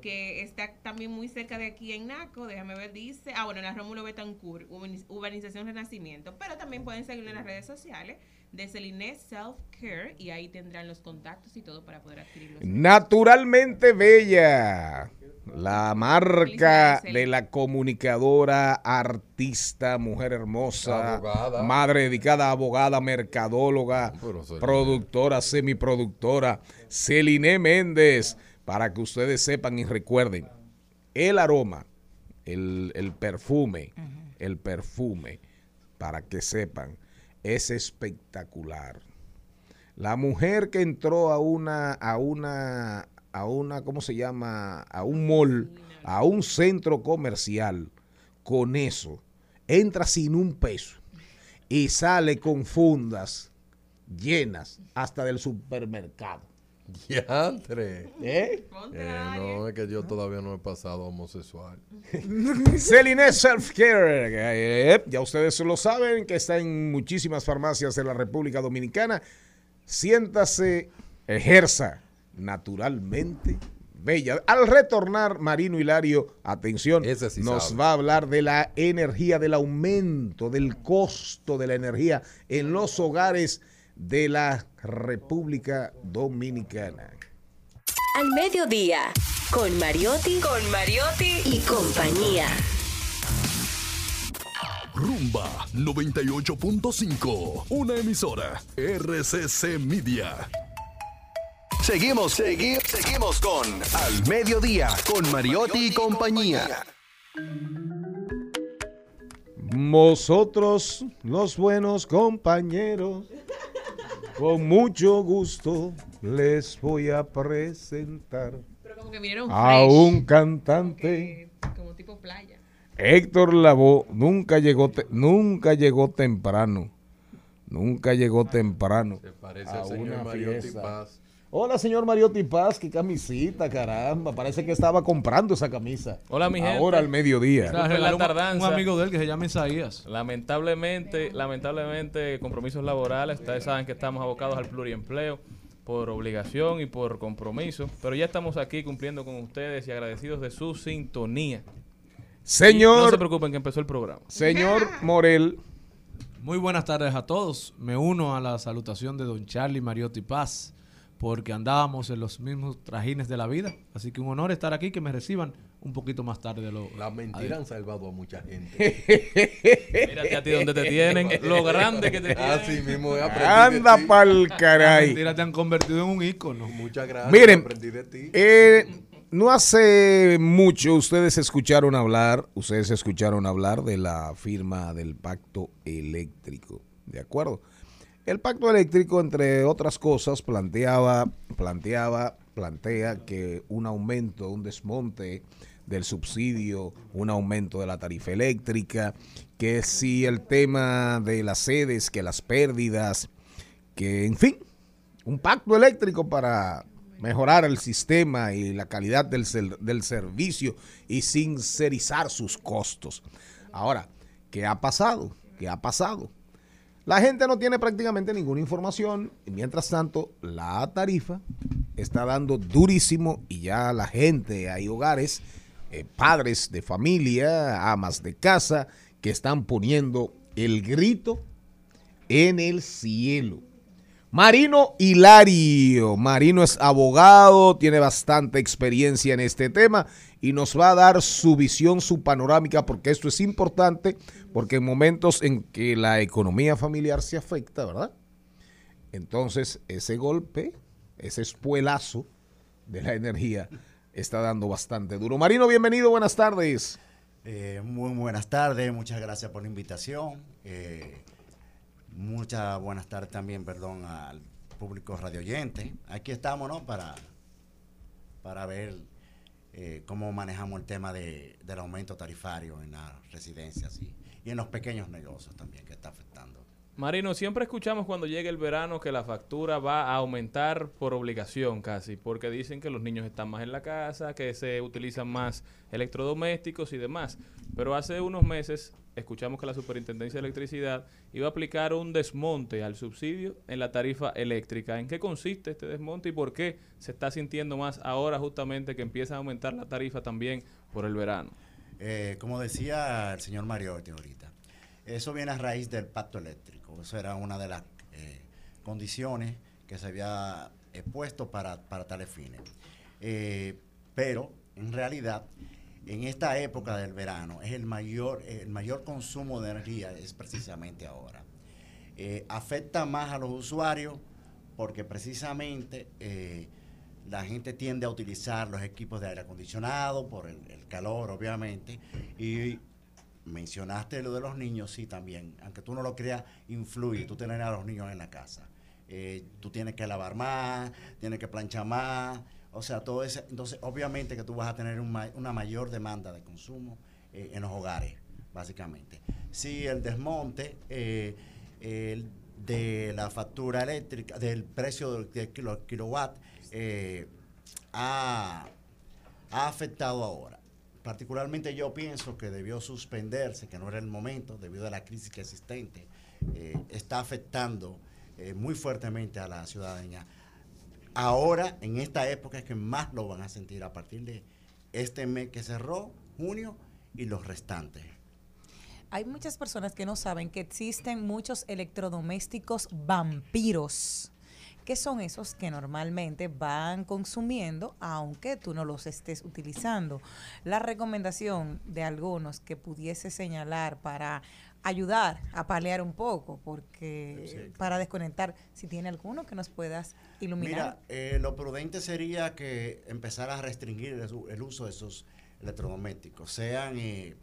S6: que está también muy cerca de aquí en Naco. Déjame ver, dice. Ah, bueno, en la Rómulo Betancourt, Urbaniz- Urbanización Renacimiento. Pero también pueden seguirlo en las redes sociales de Celine Self Care y ahí tendrán los contactos y todo para poder adquirirlos.
S1: Naturalmente Bella, la marca de la comunicadora, artista, mujer hermosa,
S2: Abogada.
S1: madre dedicada, abogada, mercadóloga, productora, semiproductora, Celine Méndez, para que ustedes sepan y recuerden, el aroma, el, el perfume, el perfume, para que sepan, es espectacular. La mujer que entró a una, a una, a una, ¿cómo se llama? A un mall, a un centro comercial, con eso, entra sin un peso y sale con fundas llenas hasta del supermercado.
S2: Diantre.
S1: ¿Eh?
S2: Eh, no, es que yo todavía no he pasado homosexual.
S1: Celine Self Care, eh, ya ustedes lo saben, que está en muchísimas farmacias de la República Dominicana. Siéntase, ejerza naturalmente bella. Al retornar, Marino Hilario, atención,
S2: sí
S1: nos
S2: sabe.
S1: va a hablar de la energía, del aumento, del costo de la energía en los hogares de la República Dominicana.
S5: Al mediodía, con Mariotti, con Mariotti y compañía.
S7: Rumba 98.5, una emisora RCC Media.
S8: Seguimos, segui- seguimos con Al Mediodía, con Mariotti y compañía.
S1: Vosotros, los buenos compañeros, con mucho gusto les voy a presentar
S6: Pero como que vinieron
S1: a
S6: fresh,
S1: un cantante.
S6: que- como tipo playa.
S1: Héctor Lavoe nunca llegó, te- nunca llegó temprano. Nunca llegó temprano.
S2: Se parece
S1: a
S2: al señor
S1: una
S2: Mariotti
S1: fiesta.
S2: Paz.
S1: Hola, señor Mariotti Paz, qué camisita, caramba. Parece que estaba comprando esa camisa.
S9: Hola, mi gente.
S1: Ahora al mediodía.
S9: La
S10: un-
S9: tardanza.
S10: Un amigo de él que se llama Isaías.
S9: Lamentablemente, lamentablemente, compromisos laborales. Ustedes saben que estamos abocados al pluriempleo por obligación y por compromiso. Pero ya estamos aquí cumpliendo con ustedes y agradecidos de su sintonía. Y no se
S1: Señor,
S9: preocupen que empezó el programa.
S1: señor Morel,
S10: Muy buenas tardes a todos. Me uno a la salutación de don Charlie Mariotti Paz, porque andábamos en los mismos trajines de la vida. Así que un honor estar aquí, que me reciban un poquito más tarde de lo...
S2: Las mentiras han salvado a mucha gente.
S9: Mírate a ti donde te tienen, lo grande que te tienen.
S2: Así mismo aprendí
S1: anda pa'l
S10: Las
S1: caray.
S10: mentiras te han convertido en un ícono.
S2: Muchas gracias.
S1: Miren,
S2: aprendí de ti.
S1: Eh, no hace mucho ustedes escucharon hablar, ustedes escucharon hablar de la firma del pacto eléctrico, ¿de acuerdo? El pacto eléctrico, entre otras cosas, planteaba, planteaba, plantea que un aumento, un desmonte del subsidio, un aumento de la tarifa eléctrica, que si el tema de las sedes, que las pérdidas, que en fin, un pacto eléctrico para mejorar el sistema y la calidad del, del servicio y sincerizar sus costos. Ahora, ¿qué ha pasado? ¿Qué ha pasado? La gente no tiene prácticamente ninguna información y mientras tanto la tarifa está dando durísimo y ya la gente, hay hogares, eh, padres de familia, amas de casa, que están poniendo el grito en el cielo. Marino Hilario. Marino es abogado, tiene bastante experiencia en este tema y nos va a dar su visión, su panorámica, porque esto es importante, porque en momentos en que la economía familiar se afecta, ¿verdad? Entonces, ese golpe, ese espuelazo de la energía está dando bastante duro. Marino, bienvenido, buenas tardes.
S11: Eh, muy buenas tardes, muchas gracias por la invitación. Eh, muchas buenas tardes también, perdón, al público radioyente. Aquí estamos, ¿no? Para, para ver eh, cómo manejamos el tema de, del aumento tarifario en las residencias y, y en los pequeños negocios también que está afectando.
S9: Marino, siempre escuchamos cuando llega el verano que la factura va a aumentar por obligación casi, porque dicen que los niños están más en la casa, que se utilizan más electrodomésticos y demás. Pero hace unos meses escuchamos que la Superintendencia de Electricidad iba a aplicar un desmonte al subsidio en la tarifa eléctrica. ¿En qué consiste este desmonte y por qué se está sintiendo más ahora justamente que empieza a aumentar la tarifa también por el verano?
S11: Eh, como decía el señor Mariotti ahorita, eso viene a raíz del pacto eléctrico. Eso era una de las eh, condiciones que se había eh, puesto para, para tales fines. Eh, pero, en realidad, en esta época del verano, es el mayor, el mayor consumo de energía es precisamente ahora. Eh, afecta más a los usuarios porque precisamente la gente tiende a utilizar los equipos de aire acondicionado por el, el calor, obviamente, y mencionaste lo de los niños, sí, también, aunque tú no lo creas, influye, tú tener a los niños en la casa. Eh, tú tienes que lavar más, tienes que planchar más, o sea, todo eso, entonces obviamente que tú vas a tener una mayor demanda de consumo eh, en los hogares, básicamente. Sí, el desmonte eh, de la factura eléctrica, del precio del, del kilo- kilowatt, eh, ha afectado ahora. Particularmente yo pienso que debió suspenderse, que no era el momento, debido a la crisis que existente, eh, está afectando eh, muy fuertemente a la ciudadanía. ahora, en esta época, es que más lo van a sentir a partir de este mes que cerró, junio, y los restantes.
S3: Hay muchas personas que no saben que existen muchos electrodomésticos vampiros. ¿Qué son esos que normalmente van consumiendo aunque tú no los estés utilizando? La recomendación de algunos que pudiese señalar para ayudar a paliar un poco, porque para desconectar, si tiene alguno que nos puedas iluminar.
S11: Mira, eh, lo prudente sería que empezara a restringir el uso de esos electrodomésticos, sean eh,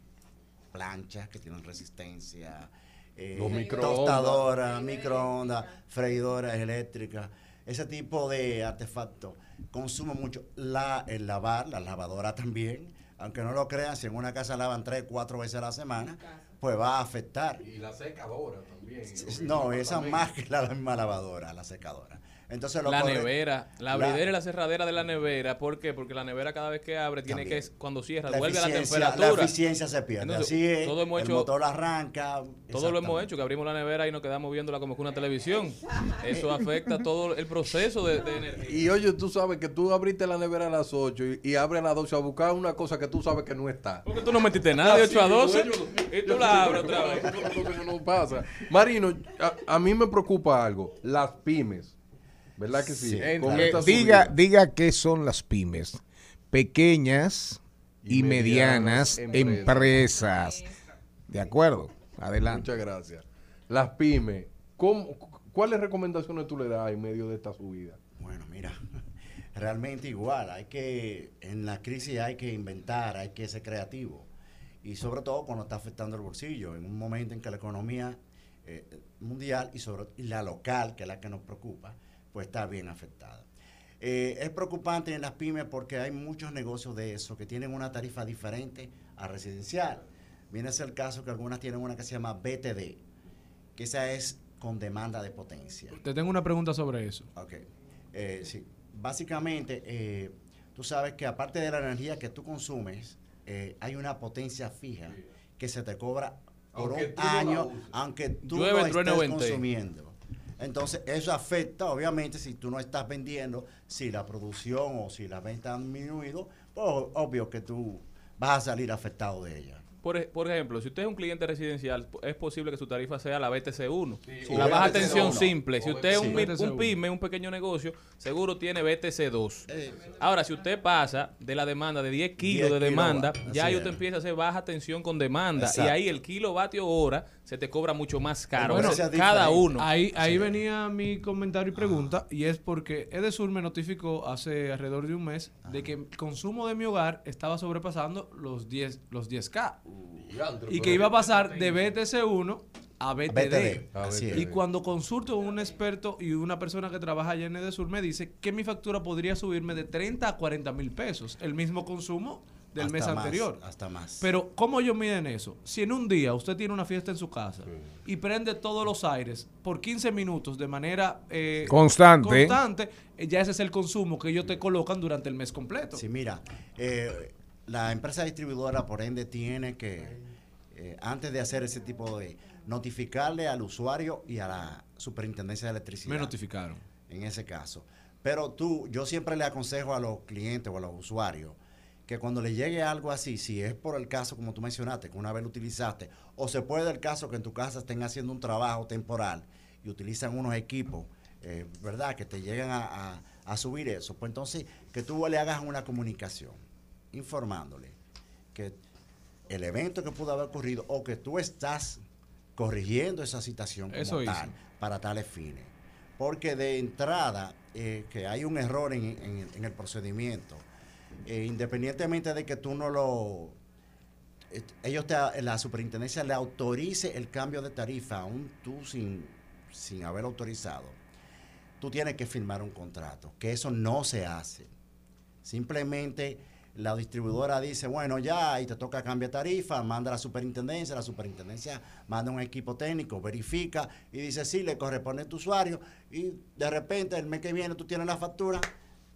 S11: planchas que tienen resistencia, eh,
S2: Los microondas.
S11: tostadoras, microondas, freidoras eléctricas, ese tipo de artefactos consume mucho. La, el lavar, la lavadora también, aunque no lo crean, si en una casa lavan tres, cuatro veces a la semana, pues va a afectar.
S2: Y la secadora también.
S11: No, esa más que la misma lavadora, la secadora. Entonces lo
S9: la
S11: corre-
S9: nevera, la
S11: la-
S9: abridera y la cerradera de la nevera. ¿Por qué? Porque la nevera cada vez que abre tiene
S11: También.
S9: que, cuando cierra,
S11: La
S9: vuelve a la
S11: eficiencia-
S9: temperatura.
S11: La eficiencia se pierde.
S9: Entonces,
S11: Así es.
S9: todo hemos
S11: el
S9: hecho-
S11: motor arranca.
S9: Todo lo hemos hecho, que abrimos la nevera y nos quedamos viéndola como que una televisión. Eso afecta todo el proceso de, de energía.
S2: Y oye, tú sabes que tú abriste la nevera a las 8 y, y abres a las 12 a buscar una cosa que tú sabes que no está.
S9: Porque tú no metiste nada de 8 a 12 y tú la abres otra vez.
S2: No pasa. Marino, a, a mí me preocupa algo. Las pymes. ¿Verdad que sí? Con esta
S1: diga, diga qué son las pymes. Pequeñas y,
S2: Y
S1: medianas,
S2: medianas
S1: empresas. De acuerdo. Adelante.
S2: Muchas gracias. Las pymes. ¿cómo- ¿Cuáles recomendaciones tú le das en medio de esta subida?
S11: Bueno, mira, realmente igual. Hay que, en la crisis hay que inventar, hay que ser creativo. Y sobre todo cuando está afectando el bolsillo, en un momento en que la economía eh, mundial y, sobre, y la local, que es la que nos preocupa, pues está bien afectada. Eh, es preocupante en las pymes porque hay muchos negocios de eso que tienen una tarifa diferente a residencial. Viene a ser el caso que algunas tienen una que se llama BTD, que esa es con demanda de potencia.
S10: Te tengo una pregunta sobre eso.
S11: Ok. Eh, sí. Básicamente, eh, tú sabes que aparte de la energía que tú consumes, eh, hay una potencia fija que se te cobra por
S2: Aunque
S11: un
S2: no
S11: año, aunque tú
S9: Llueve,
S11: no estés consumiendo. Entonces, eso afecta, obviamente, si tú no estás vendiendo, si la producción o si la venta han disminuido, pues obvio que tú vas a salir afectado de ella.
S9: Por, ej- por ejemplo, si usted es un cliente residencial, es posible que su tarifa sea la BTC1.
S11: Sí,
S9: la baja
S11: BTC1.
S9: tensión simple. Si usted es un,
S11: Sí.
S9: mi- un
S10: BTC1.
S9: pyme, un pequeño negocio, seguro tiene BTC2.
S11: Eh,
S9: Ahora, si usted pasa de la demanda de 10 kilos
S11: 10
S9: de demanda,
S11: kilowatts,
S9: ya usted
S11: es.
S9: empieza a hacer baja tensión con demanda.
S11: Exacto.
S9: Y ahí el kilovatio hora se te cobra mucho más caro.
S11: Bueno,
S9: cada uno.
S10: Ahí, ahí
S11: Sí.
S10: venía mi comentario y pregunta, y es porque Edesur me notificó hace alrededor de un mes de que el consumo de mi hogar estaba sobrepasando los 10, los 10K. Y que iba a pasar de BTC1 a BTD.
S11: BTD,
S2: A BTD.
S10: Y cuando consulto con un experto y una persona que trabaja allá en Edesur me dice que mi factura podría subirme de 30 a 40 mil pesos, el mismo consumo del
S11: Hasta
S10: mes
S11: más,
S10: anterior.
S11: Hasta más.
S10: Pero, ¿cómo ellos miden eso? Si en un día usted tiene una fiesta en su casa y prende todos los aires por 15 minutos de manera eh,
S1: Constante.
S10: constante, eh, ya ese es el consumo que ellos te colocan durante el mes completo.
S11: Sí, mira, eh, la empresa distribuidora, por ende, tiene que, eh, antes de hacer ese tipo de, notificarle al usuario y a la superintendencia de electricidad.
S10: Me notificaron.
S11: En ese caso. Pero tú, yo siempre le aconsejo a los clientes o a los usuarios que cuando le llegue algo así, si es por el caso como tú mencionaste, que una vez lo utilizaste, o se puede el caso que en tu casa estén haciendo un trabajo temporal y utilizan unos equipos, eh, ¿verdad? Que te llegan a, a- a subir eso, pues entonces que tú le hagas una comunicación informándole que el evento que pudo haber ocurrido o que tú estás corrigiendo esa situación como
S10: Eso
S11: tal para tales fines. Porque de entrada, eh, que hay un error en, en- en el procedimiento, eh, independientemente de que tú no lo... eh, ellos, te, la superintendencia le autorice el cambio de tarifa, aún tú sin, sin haber autorizado, tú tienes que firmar un contrato, que eso no se hace. Simplemente la distribuidora dice, bueno, ya, y te toca cambiar tarifa, manda a la superintendencia, la superintendencia manda un equipo técnico, verifica y dice, sí, le corresponde a tu usuario, y de repente el mes que viene tú tienes la factura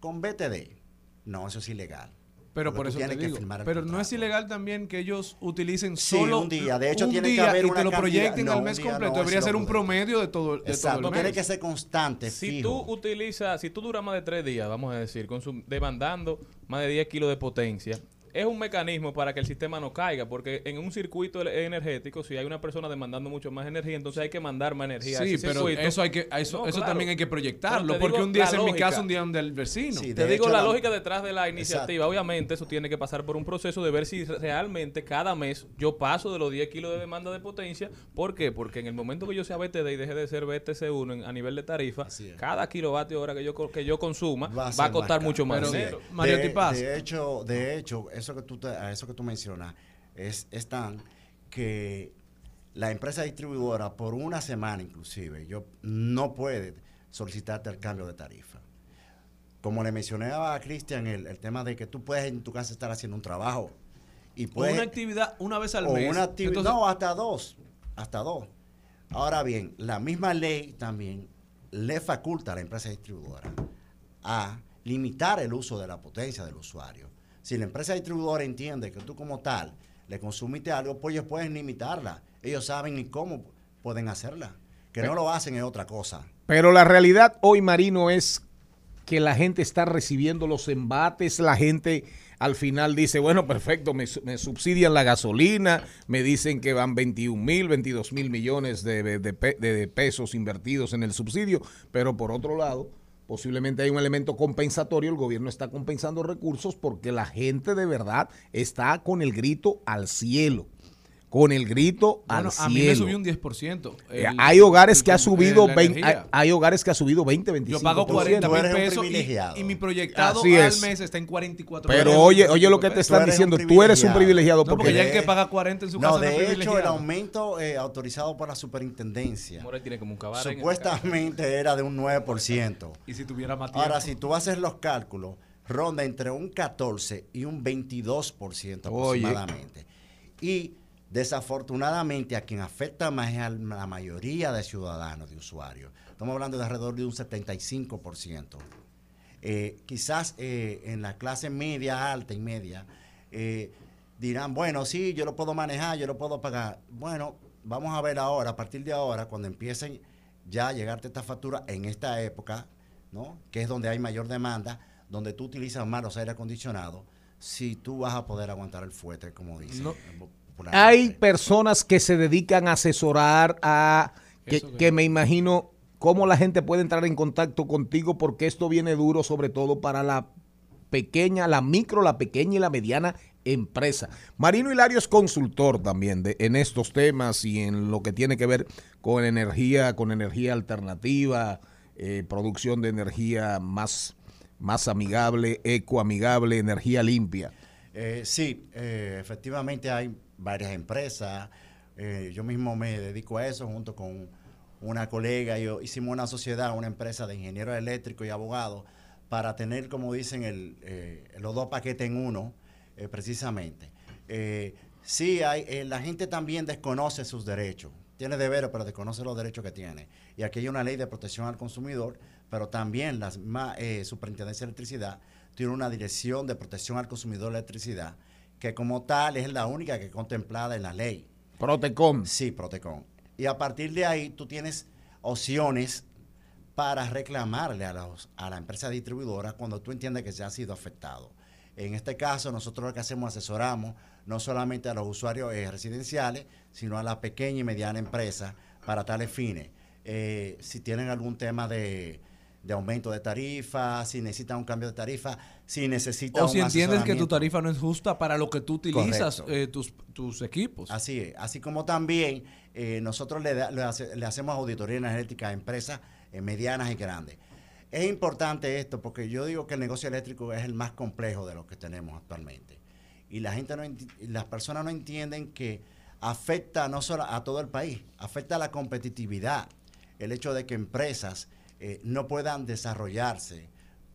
S11: con BTD. No, eso es ilegal.
S10: Pero por eso te digo. Pero no es ilegal también que ellos utilicen
S11: Sí,
S10: solo
S11: un día. De hecho,
S10: un
S11: tiene que
S10: día
S11: haber
S10: y te
S11: una
S10: lo
S11: cantidad-
S10: proyecten
S11: no,
S10: al mes
S11: día
S10: completo.
S11: no,
S10: Debería ser
S11: lo
S10: un promedio de todo, de todo
S11: Exacto,
S10: el
S11: tiene
S10: mes.
S11: que ser constante,
S9: Si
S11: fijo.
S9: tú utilizas, si tú duras más de tres días, vamos a decir, consum- demandando más de 10 kilos de potencia, es un mecanismo para que el sistema no caiga, porque en un circuito energético, si hay una persona demandando mucho más energía, entonces hay que mandar más energía. a
S10: Sí,
S9: ese
S10: pero
S9: circuito.
S10: eso hay que eso,
S9: No,
S10: eso
S9: claro.
S10: también hay que
S9: Pero
S10: proyectarlo, porque un día es en mi casa, un día es del vecino.
S11: Sí,
S9: Te digo
S11: hecho,
S9: la
S11: la-
S9: lógica detrás de la iniciativa.
S11: Exacto.
S9: Obviamente, eso tiene que pasar por un proceso de ver si realmente cada mes yo paso de los 10 kilos de demanda de potencia. ¿Por qué? Porque en el momento que yo sea BTD y deje de ser BTC1 en- a nivel de tarifa, cada kilovatio hora que yo, co- que yo consuma va a, costar
S11: más
S9: mucho más
S11: caro.
S9: dinero.
S11: De, de hecho, de hecho, eso que tú te- a eso que tú mencionas es, es tan que la empresa distribuidora por una semana inclusive yo no puede solicitarte el cambio de tarifa. Como le mencioné a Cristian el, el tema de que tú puedes en tu casa estar haciendo un trabajo y
S10: O
S11: puedes
S10: una actividad una vez al
S11: o
S10: mes.
S11: una actividad,
S10: Entonces,
S11: no, hasta dos, hasta dos. Ahora bien, la misma ley también le faculta a la empresa distribuidora a limitar el uso de la potencia del usuario. Si la empresa distribuidora entiende que tú como tal le consumiste algo, pues ellos pueden limitarla. Ellos saben ni cómo pueden hacerla. Que no lo hacen es otra cosa.
S1: Pero la realidad hoy, Marino, es que la gente está recibiendo los embates, la gente al final dice, bueno, perfecto, me, me subsidian la gasolina, me dicen que van 21 mil, 22 mil millones de, de- de pe- de pesos invertidos en el subsidio, pero por otro lado, posiblemente hay un elemento compensatorio, el gobierno está compensando recursos porque la gente de verdad está con el grito al cielo, con el grito
S10: bueno,
S1: al
S10: a mí me
S1: cielo.
S10: subió un 10%.
S1: Eh,
S10: el-
S1: hay hogares
S10: el-
S1: que ha subido
S10: la
S1: 20, hay, hay hogares que ha subido 20, 25.
S10: Yo pago 40
S11: Tú
S10: mil pesos y,
S11: privilegiado.
S10: y mi proyectado
S1: Así
S10: al
S1: es.
S10: mes está en 44
S1: Pero
S10: pesos,
S1: oye, oye
S10: 45
S1: lo que te.
S11: Tú
S1: están diciendo, tú eres un
S11: privilegiado.
S1: privilegiado
S10: No, porque
S1: porque
S10: ya el que paga 40 en su
S11: No,
S10: casa no es
S11: de hecho, el aumento eh, autorizado por la superintendencia
S9: tiene como un caballo.
S11: supuestamente era de un 9%.
S10: Y si tuviera más tiempo.
S11: Ahora, si tú haces los cálculos, ronda entre un 14 y un 22%
S1: Oye.
S11: aproximadamente. Y desafortunadamente a quien afecta más es a la mayoría de ciudadanos, de usuarios. Estamos hablando de alrededor de un 75%. Eh, quizás eh, en la clase media, alta y media, eh, dirán, bueno, sí, yo lo puedo manejar, yo lo puedo pagar. Bueno, vamos a ver ahora, a partir de ahora, cuando empiecen ya a llegarte esta factura en esta época, ¿no? que es donde hay mayor demanda, donde tú utilizas más los aire acondicionados, si tú vas a poder aguantar el fuerte, como dicen.
S1: Hay personas que se dedican a asesorar a que,
S10: Eso que-
S1: que me imagino cómo la gente puede entrar en contacto contigo porque esto viene duro sobre todo para la pequeña, la micro, la pequeña y la mediana empresa. Marino Hilario es consultor también de, en estos temas y en lo que tiene que ver con energía, con energía alternativa, eh, producción de energía más, más amigable, ecoamigable, energía limpia.
S11: Eh, sí, eh, efectivamente hay varias empresas. Eh, yo mismo me dedico a eso junto con una colega. Yo hicimos una sociedad, una empresa de ingenieros eléctricos y abogados para tener, como dicen, el, eh, los dos paquetes en uno, eh, precisamente. Sí, hay, la gente también desconoce sus derechos. Tiene deberes, pero desconoce los derechos que tiene. Y aquí hay una ley de protección al consumidor, pero también la Superintendencia de Electricidad tiene una dirección de protección al consumidor de electricidad, que como tal es la única que es contemplada en la ley.
S1: Protecom.
S11: Sí, Protecon. Y a partir de ahí tú tienes opciones para reclamarle a, los- a la empresa distribuidora cuando tú entiendes que se ha sido afectado. En este caso, nosotros lo que hacemos, asesoramos no solamente a los usuarios eh, residenciales, sino a la pequeña y mediana empresa para tales fines. Eh, si tienen algún tema de, de aumento de tarifa, si necesitan un cambio de tarifa, si necesitan
S10: O si entiendes que tu tarifa no es justa para lo que tú utilizas eh, tus, tus equipos.
S11: Así es. Así como también eh, nosotros le, da- le hace- le hacemos auditoría energética a empresas eh, medianas y grandes. Es importante esto porque yo digo que el negocio eléctrico es el más complejo de los que tenemos actualmente. Y la gente no las personas no entienden que afecta no solo a todo el país, afecta a la competitividad. El hecho de que empresas eh, no puedan desarrollarse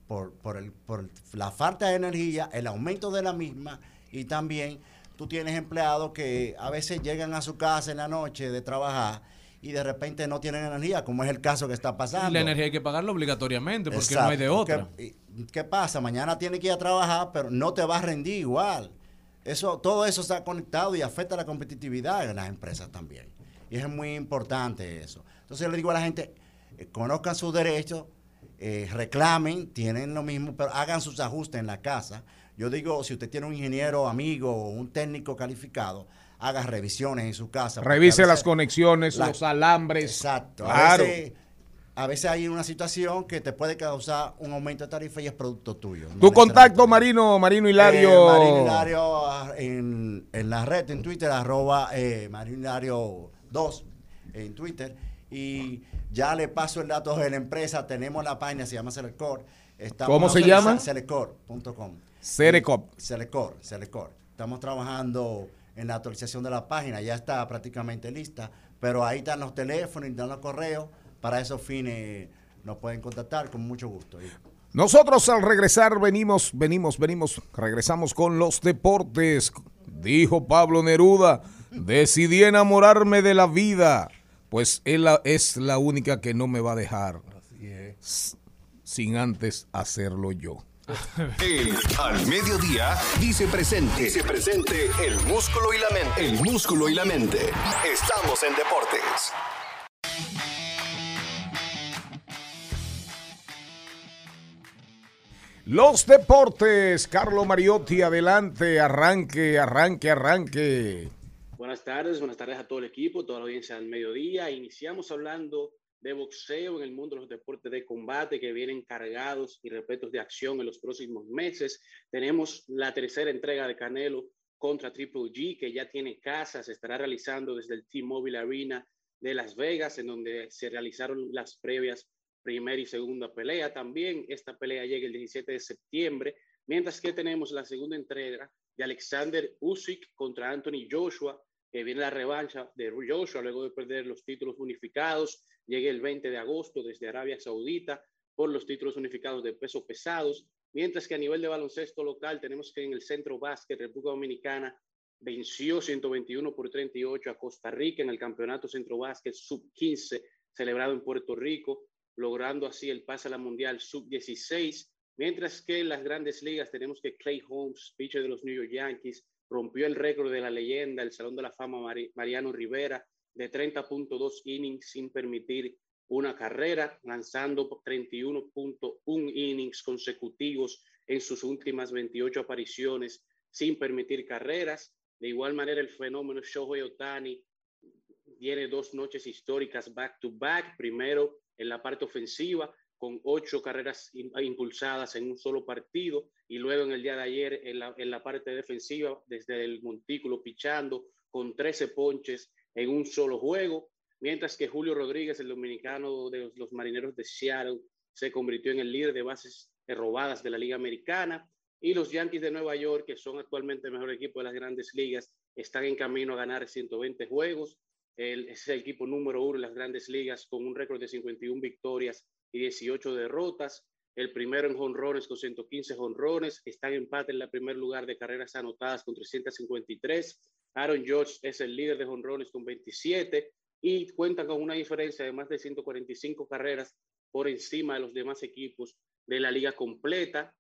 S11: por, por, el- por la falta de energía, el aumento de la misma y también tú tienes empleados que a veces llegan a su casa en la noche de trabajar y de repente no tienen energía, como es el caso que está pasando.
S10: La energía hay que pagarla obligatoriamente porque no hay de otra.
S11: ¿Qué, qué pasa? Mañana tiene que ir a trabajar, pero no te va a rendir igual. Eso, todo eso está conectado y afecta la competitividad en las empresas también. Y es muy importante eso. Entonces yo le digo a la gente, eh, conozcan sus derechos, eh, reclamen, tienen lo mismo, pero hagan sus ajustes en la casa. Yo digo, si usted tiene un ingeniero amigo o un técnico calificado, haga revisiones en su casa.
S1: Revise las conexiones,
S11: la-
S1: los alambres.
S11: Exacto.
S1: Claro.
S11: A veces, a veces hay una situación que te puede causar un aumento de tarifa y es producto tuyo. no
S1: Tu contacto, Marino, Marino Hilario.
S11: eh, Marino Hilario ah, en, en la red, en Twitter, arroba eh, Marino Hilario 2 en Twitter. Y ya le paso el dato de la empresa. Tenemos la página, se llama Selecor. Estamos
S1: ¿Cómo se llama?
S11: Selecor.com.
S1: Cerecop.
S11: Selecor, Selecor. Estamos trabajando en la actualización de la página, ya está prácticamente lista, pero ahí están los teléfonos y están los correos. Para esos fines nos pueden contactar con mucho gusto.
S1: Nosotros al regresar venimos, venimos, venimos, regresamos con los deportes. Dijo Pablo Neruda, decidí enamorarme de la vida, pues él es la única que no me va a dejar sin antes hacerlo yo.
S8: El al mediodía dice presente. Dice presente el músculo y la mente. El músculo y la mente. Estamos en deportes.
S1: Los deportes, Carlo Mariotti, adelante, arranque, arranque, arranque.
S12: Buenas tardes, buenas tardes a todo el equipo, toda la audiencia del mediodía. Iniciamos hablando de boxeo en el mundo de los deportes de combate que vienen cargados y repletos de acción en los próximos meses. Tenemos la tercera entrega de Canelo contra Triple G, que ya tiene casa, se estará realizando desde el T-Mobile Arena de Las Vegas, en donde se realizaron las previas primera y segunda pelea. También esta pelea llega el 17 de septiembre, mientras que tenemos la segunda entrega de Alexander Usyk contra Anthony Joshua, que viene la revancha de Joshua luego de perder los títulos unificados. Llega el 20 de agosto desde Arabia Saudita por los títulos unificados de peso pesados. Mientras que a nivel de baloncesto local tenemos que en el Centro Básquet República Dominicana venció 121 por 38 a Costa Rica en el Campeonato Centro Básquet Sub-15 celebrado en Puerto Rico, logrando así el pase a la Mundial Sub-16. Mientras que en las grandes ligas tenemos que Clay Holmes, pitcher de los New York Yankees, rompió el récord de la leyenda, el Salón de la Fama Mari- Mariano Rivera, de 30.2 innings sin permitir una carrera, lanzando 31.1 innings consecutivos en sus últimas 28 apariciones sin permitir carreras. De igual manera, el fenómeno Shohei Otani tiene dos noches históricas back to back. Primero en la parte ofensiva, con ocho carreras im- impulsadas en un solo partido, y luego en el día de ayer en la, parte defensiva, desde el montículo pichando, con 13 ponches en un solo juego, mientras que Julio Rodríguez, el dominicano de los, marineros de Seattle, se convirtió en el líder de bases robadas de la Liga Americana. Y los Yankees de Nueva York, que son actualmente el mejor equipo de las grandes ligas, están en camino a ganar 120 juegos. El, es el equipo número uno en las grandes ligas con un récord de 51 victorias y 18 derrotas. El primero en jonrones con 115 jonrones. Está en empate en el primer lugar de carreras anotadas con 353. Aaron George es el líder de jonrones con 27 y cuentan con una diferencia de más de 145 carreras por encima de los demás equipos de la liga completa.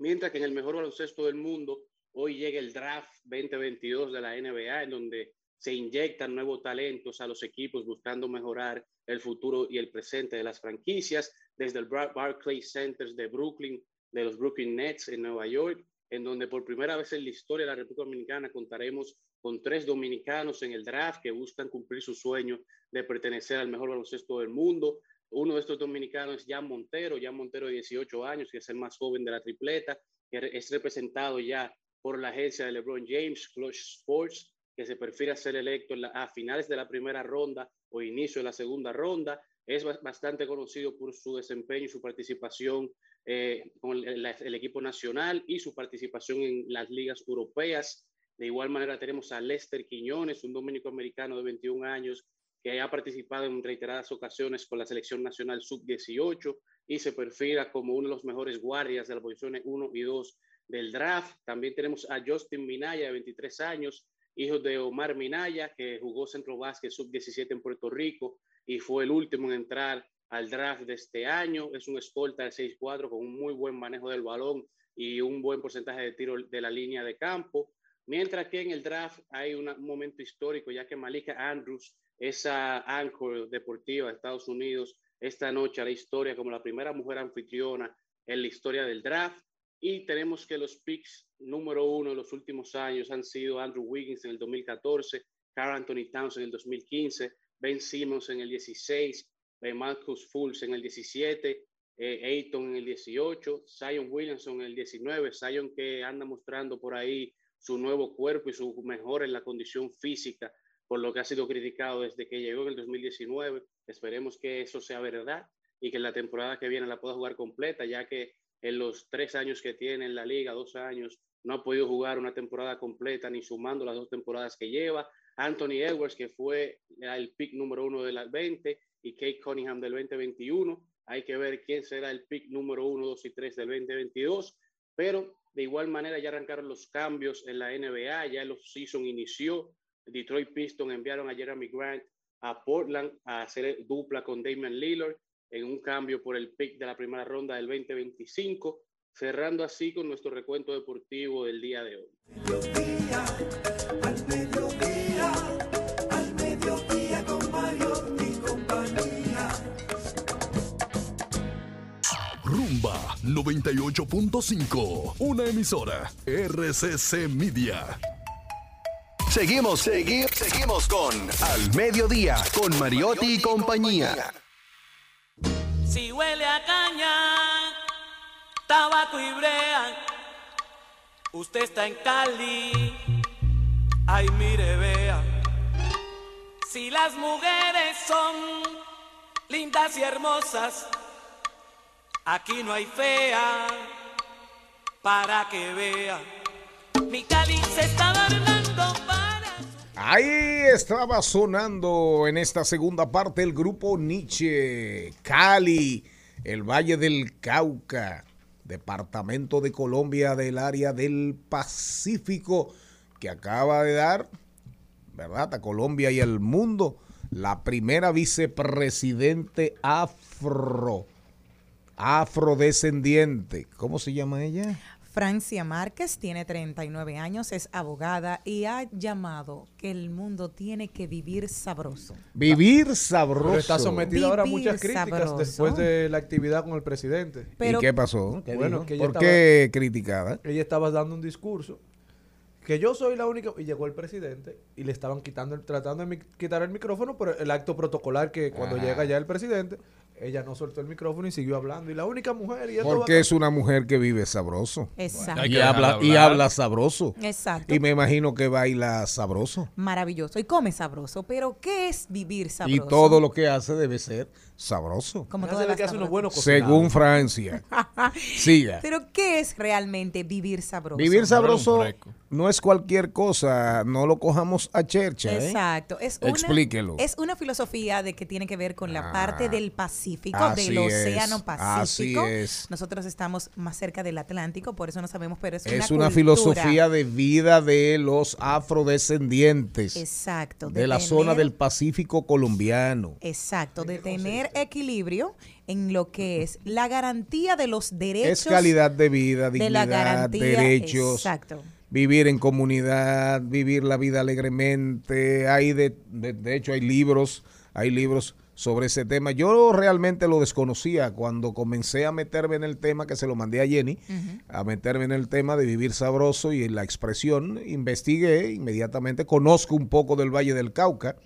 S12: Mientras que en el mejor baloncesto del mundo, hoy llega el draft 2022 de la NBA, en donde se inyectan nuevos talentos a los equipos buscando mejorar el futuro y el presente de las franquicias, desde el Bar- Barclays Centers de Brooklyn, de los Brooklyn Nets en Nueva York, en donde por primera vez en la historia de la República Dominicana contaremos con tres dominicanos en el draft que buscan cumplir su sueño de pertenecer al mejor baloncesto del mundo. Uno de estos dominicanos es Jan Montero, Jan Montero de 18 años, que es el más joven de la tripleta, que es representado ya por la agencia de LeBron James, Clutch Sports, que se perfila ser electo la- a finales de la primera ronda o inicio de la segunda ronda. Es ba- bastante conocido por su desempeño y su participación eh, con el, el equipo nacional y su participación en las ligas europeas. De igual manera tenemos a Lester Quiñones, un dominico americano de 21 años que ha participado en reiteradas ocasiones con la selección nacional sub-18 y se perfila como uno de los mejores guardias de las posiciones 1 y 2 del draft. También tenemos a Justin Minaya, de 23 años, hijo de Omar Minaya, que jugó centro básquet sub-17 en Puerto Rico y fue el último en entrar al draft de este año. Es un escolta de 6'4 con un muy buen manejo del balón y un buen porcentaje de tiro de la línea de campo. Mientras que en el draft hay un momento histórico, ya que Malika Andrews, esa anchor deportiva de Estados Unidos, esta noche a la historia como la primera mujer anfitriona en la historia del draft. Y tenemos que los picks número uno en los últimos años han sido Andrew Wiggins en el 2014, Carl Anthony Towns en el 2015, Ben Simmons en el 16, eh, Marcus Fultz en el 17, eh, Ayton en el 18, Zion Williamson en el 19, Zion que anda mostrando por ahí su nuevo cuerpo y su mejor en la condición física, por lo que ha sido criticado desde que llegó en el 2019. Esperemos que eso sea verdad y que la temporada que viene la pueda jugar completa, ya que en los tres años que tiene en la liga, dos años, no ha podido jugar una temporada completa ni sumando las dos temporadas que lleva. Anthony Edwards, que fue el pick número uno de las 20, y Kate Cunningham del 2021. Hay que ver quién será el pick número uno, dos y tres del 2022. Pero de igual manera ya arrancaron los cambios en la NBA, ya el season inició. Detroit Pistons enviaron a Jeremy Grant a Portland a hacer dupla con Damian Lillard en un cambio por el pick de la primera ronda del 2025, cerrando así con nuestro recuento deportivo del día de hoy.
S4: Al mediodía, al mediodía con Mario y compañía.
S7: Rumba 98.5. Una emisora. RCC Media.
S8: Seguimos, seguimos, seguimos con Al Mediodía, con Mariotti y compañía.
S13: Si huele a caña, tabaco y brea, usted está en Cali, ay mire vea. Si las mujeres son lindas y hermosas, aquí no hay fea, para que vea. Mi Cali se está para...
S1: Ahí estaba sonando en esta segunda parte el grupo Nietzsche, Cali, el Valle del Cauca, departamento de Colombia del área del Pacífico, que acaba de dar, ¿verdad?, a Colombia y al mundo la primera vicepresidente afro, afrodescendiente. ¿Cómo se llama ella?
S3: Francia Márquez tiene 39 años, es abogada y ha llamado que el mundo tiene que vivir sabroso.
S1: Vivir sabroso.
S10: Pero está sometida ahora a muchas críticas
S3: sabroso.
S10: después de la actividad con el presidente.
S3: Pero-
S1: ¿Y qué pasó? ¿Qué
S10: Bueno, que ella
S1: ¿Por
S10: estaba-
S1: qué criticada?
S10: Ella estaba dando un discurso que yo soy la única y llegó el presidente y le estaban quitando el- tratando de mi- quitar el micrófono por el acto protocolar que cuando
S1: Ajá.
S10: llega ya el presidente ella no soltó el micrófono y siguió hablando y la única mujer y
S1: Porque es una mujer que vive sabroso.
S3: Exacto.
S1: Y habla, y habla sabroso.
S3: Exacto.
S1: Y me imagino que baila sabroso.
S3: Maravilloso. Y come sabroso. Pero, ¿qué es vivir sabroso?
S1: Y todo lo que hace debe ser sabroso.
S3: Como todas las
S10: que hace unos buenos
S1: Según Francia. Siga.
S3: Pero, ¿qué es realmente vivir sabroso?
S1: Vivir sabroso no es cualquier cosa. No lo cojamos a chercha. ¿eh?
S3: Exacto. Es una,
S1: Explíquelo.
S3: Es una filosofía de que tiene que ver con la
S1: Ah,
S3: parte del Pacífico, del Océano
S1: es,
S3: Pacífico.
S1: así es.
S3: Nosotros estamos más cerca del Atlántico, por eso no sabemos, pero es,
S1: Es
S3: una,
S1: una
S3: cultura.
S1: filosofía de vida de los afrodescendientes.
S3: Exacto.
S1: De la zona del Pacífico colombiano.
S3: Exacto, de tener equilibrio en lo que es la garantía de los derechos.
S1: Es calidad de vida,
S3: de la
S1: dignidad,
S3: garantía,
S1: derechos.
S3: Exacto.
S1: Vivir en comunidad, vivir la vida alegremente. Hay de, de, de hecho hay libros, hay libros sobre ese tema. Yo realmente lo desconocía cuando comencé a meterme en el tema, que se lo mandé a Jenny, a meterme en el tema de vivir sabroso y en la expresión. Investigué inmediatamente, conozco un poco del Valle del Cauca.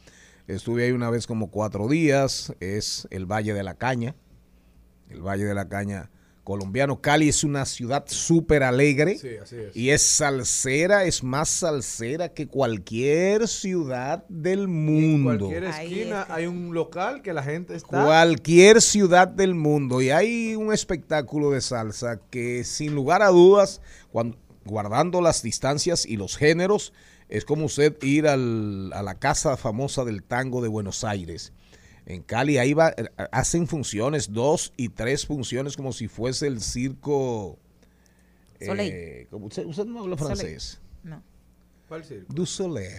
S1: Estuve ahí una vez como cuatro días. Es el Valle de la Caña el Valle de la Caña colombiano. Cali es una ciudad súper alegre
S10: Sí, así es.
S1: y es salsera, es más salsera que cualquier ciudad del
S10: En
S1: mundo.
S10: cualquier
S3: Ahí
S10: esquina hay un local que la gente está
S1: Cualquier ciudad del mundo. Y hay un espectáculo de salsa que sin lugar a dudas, cuando, guardando las distancias y los géneros, es como usted ir al- a la casa famosa del tango de Buenos Aires. En Cali ahí va, eh, hacen funciones, dos y tres funciones como si fuese el circo. Eh, como usted, usted no habla francés.
S10: ¿Cuál circo?
S1: Du Soleil.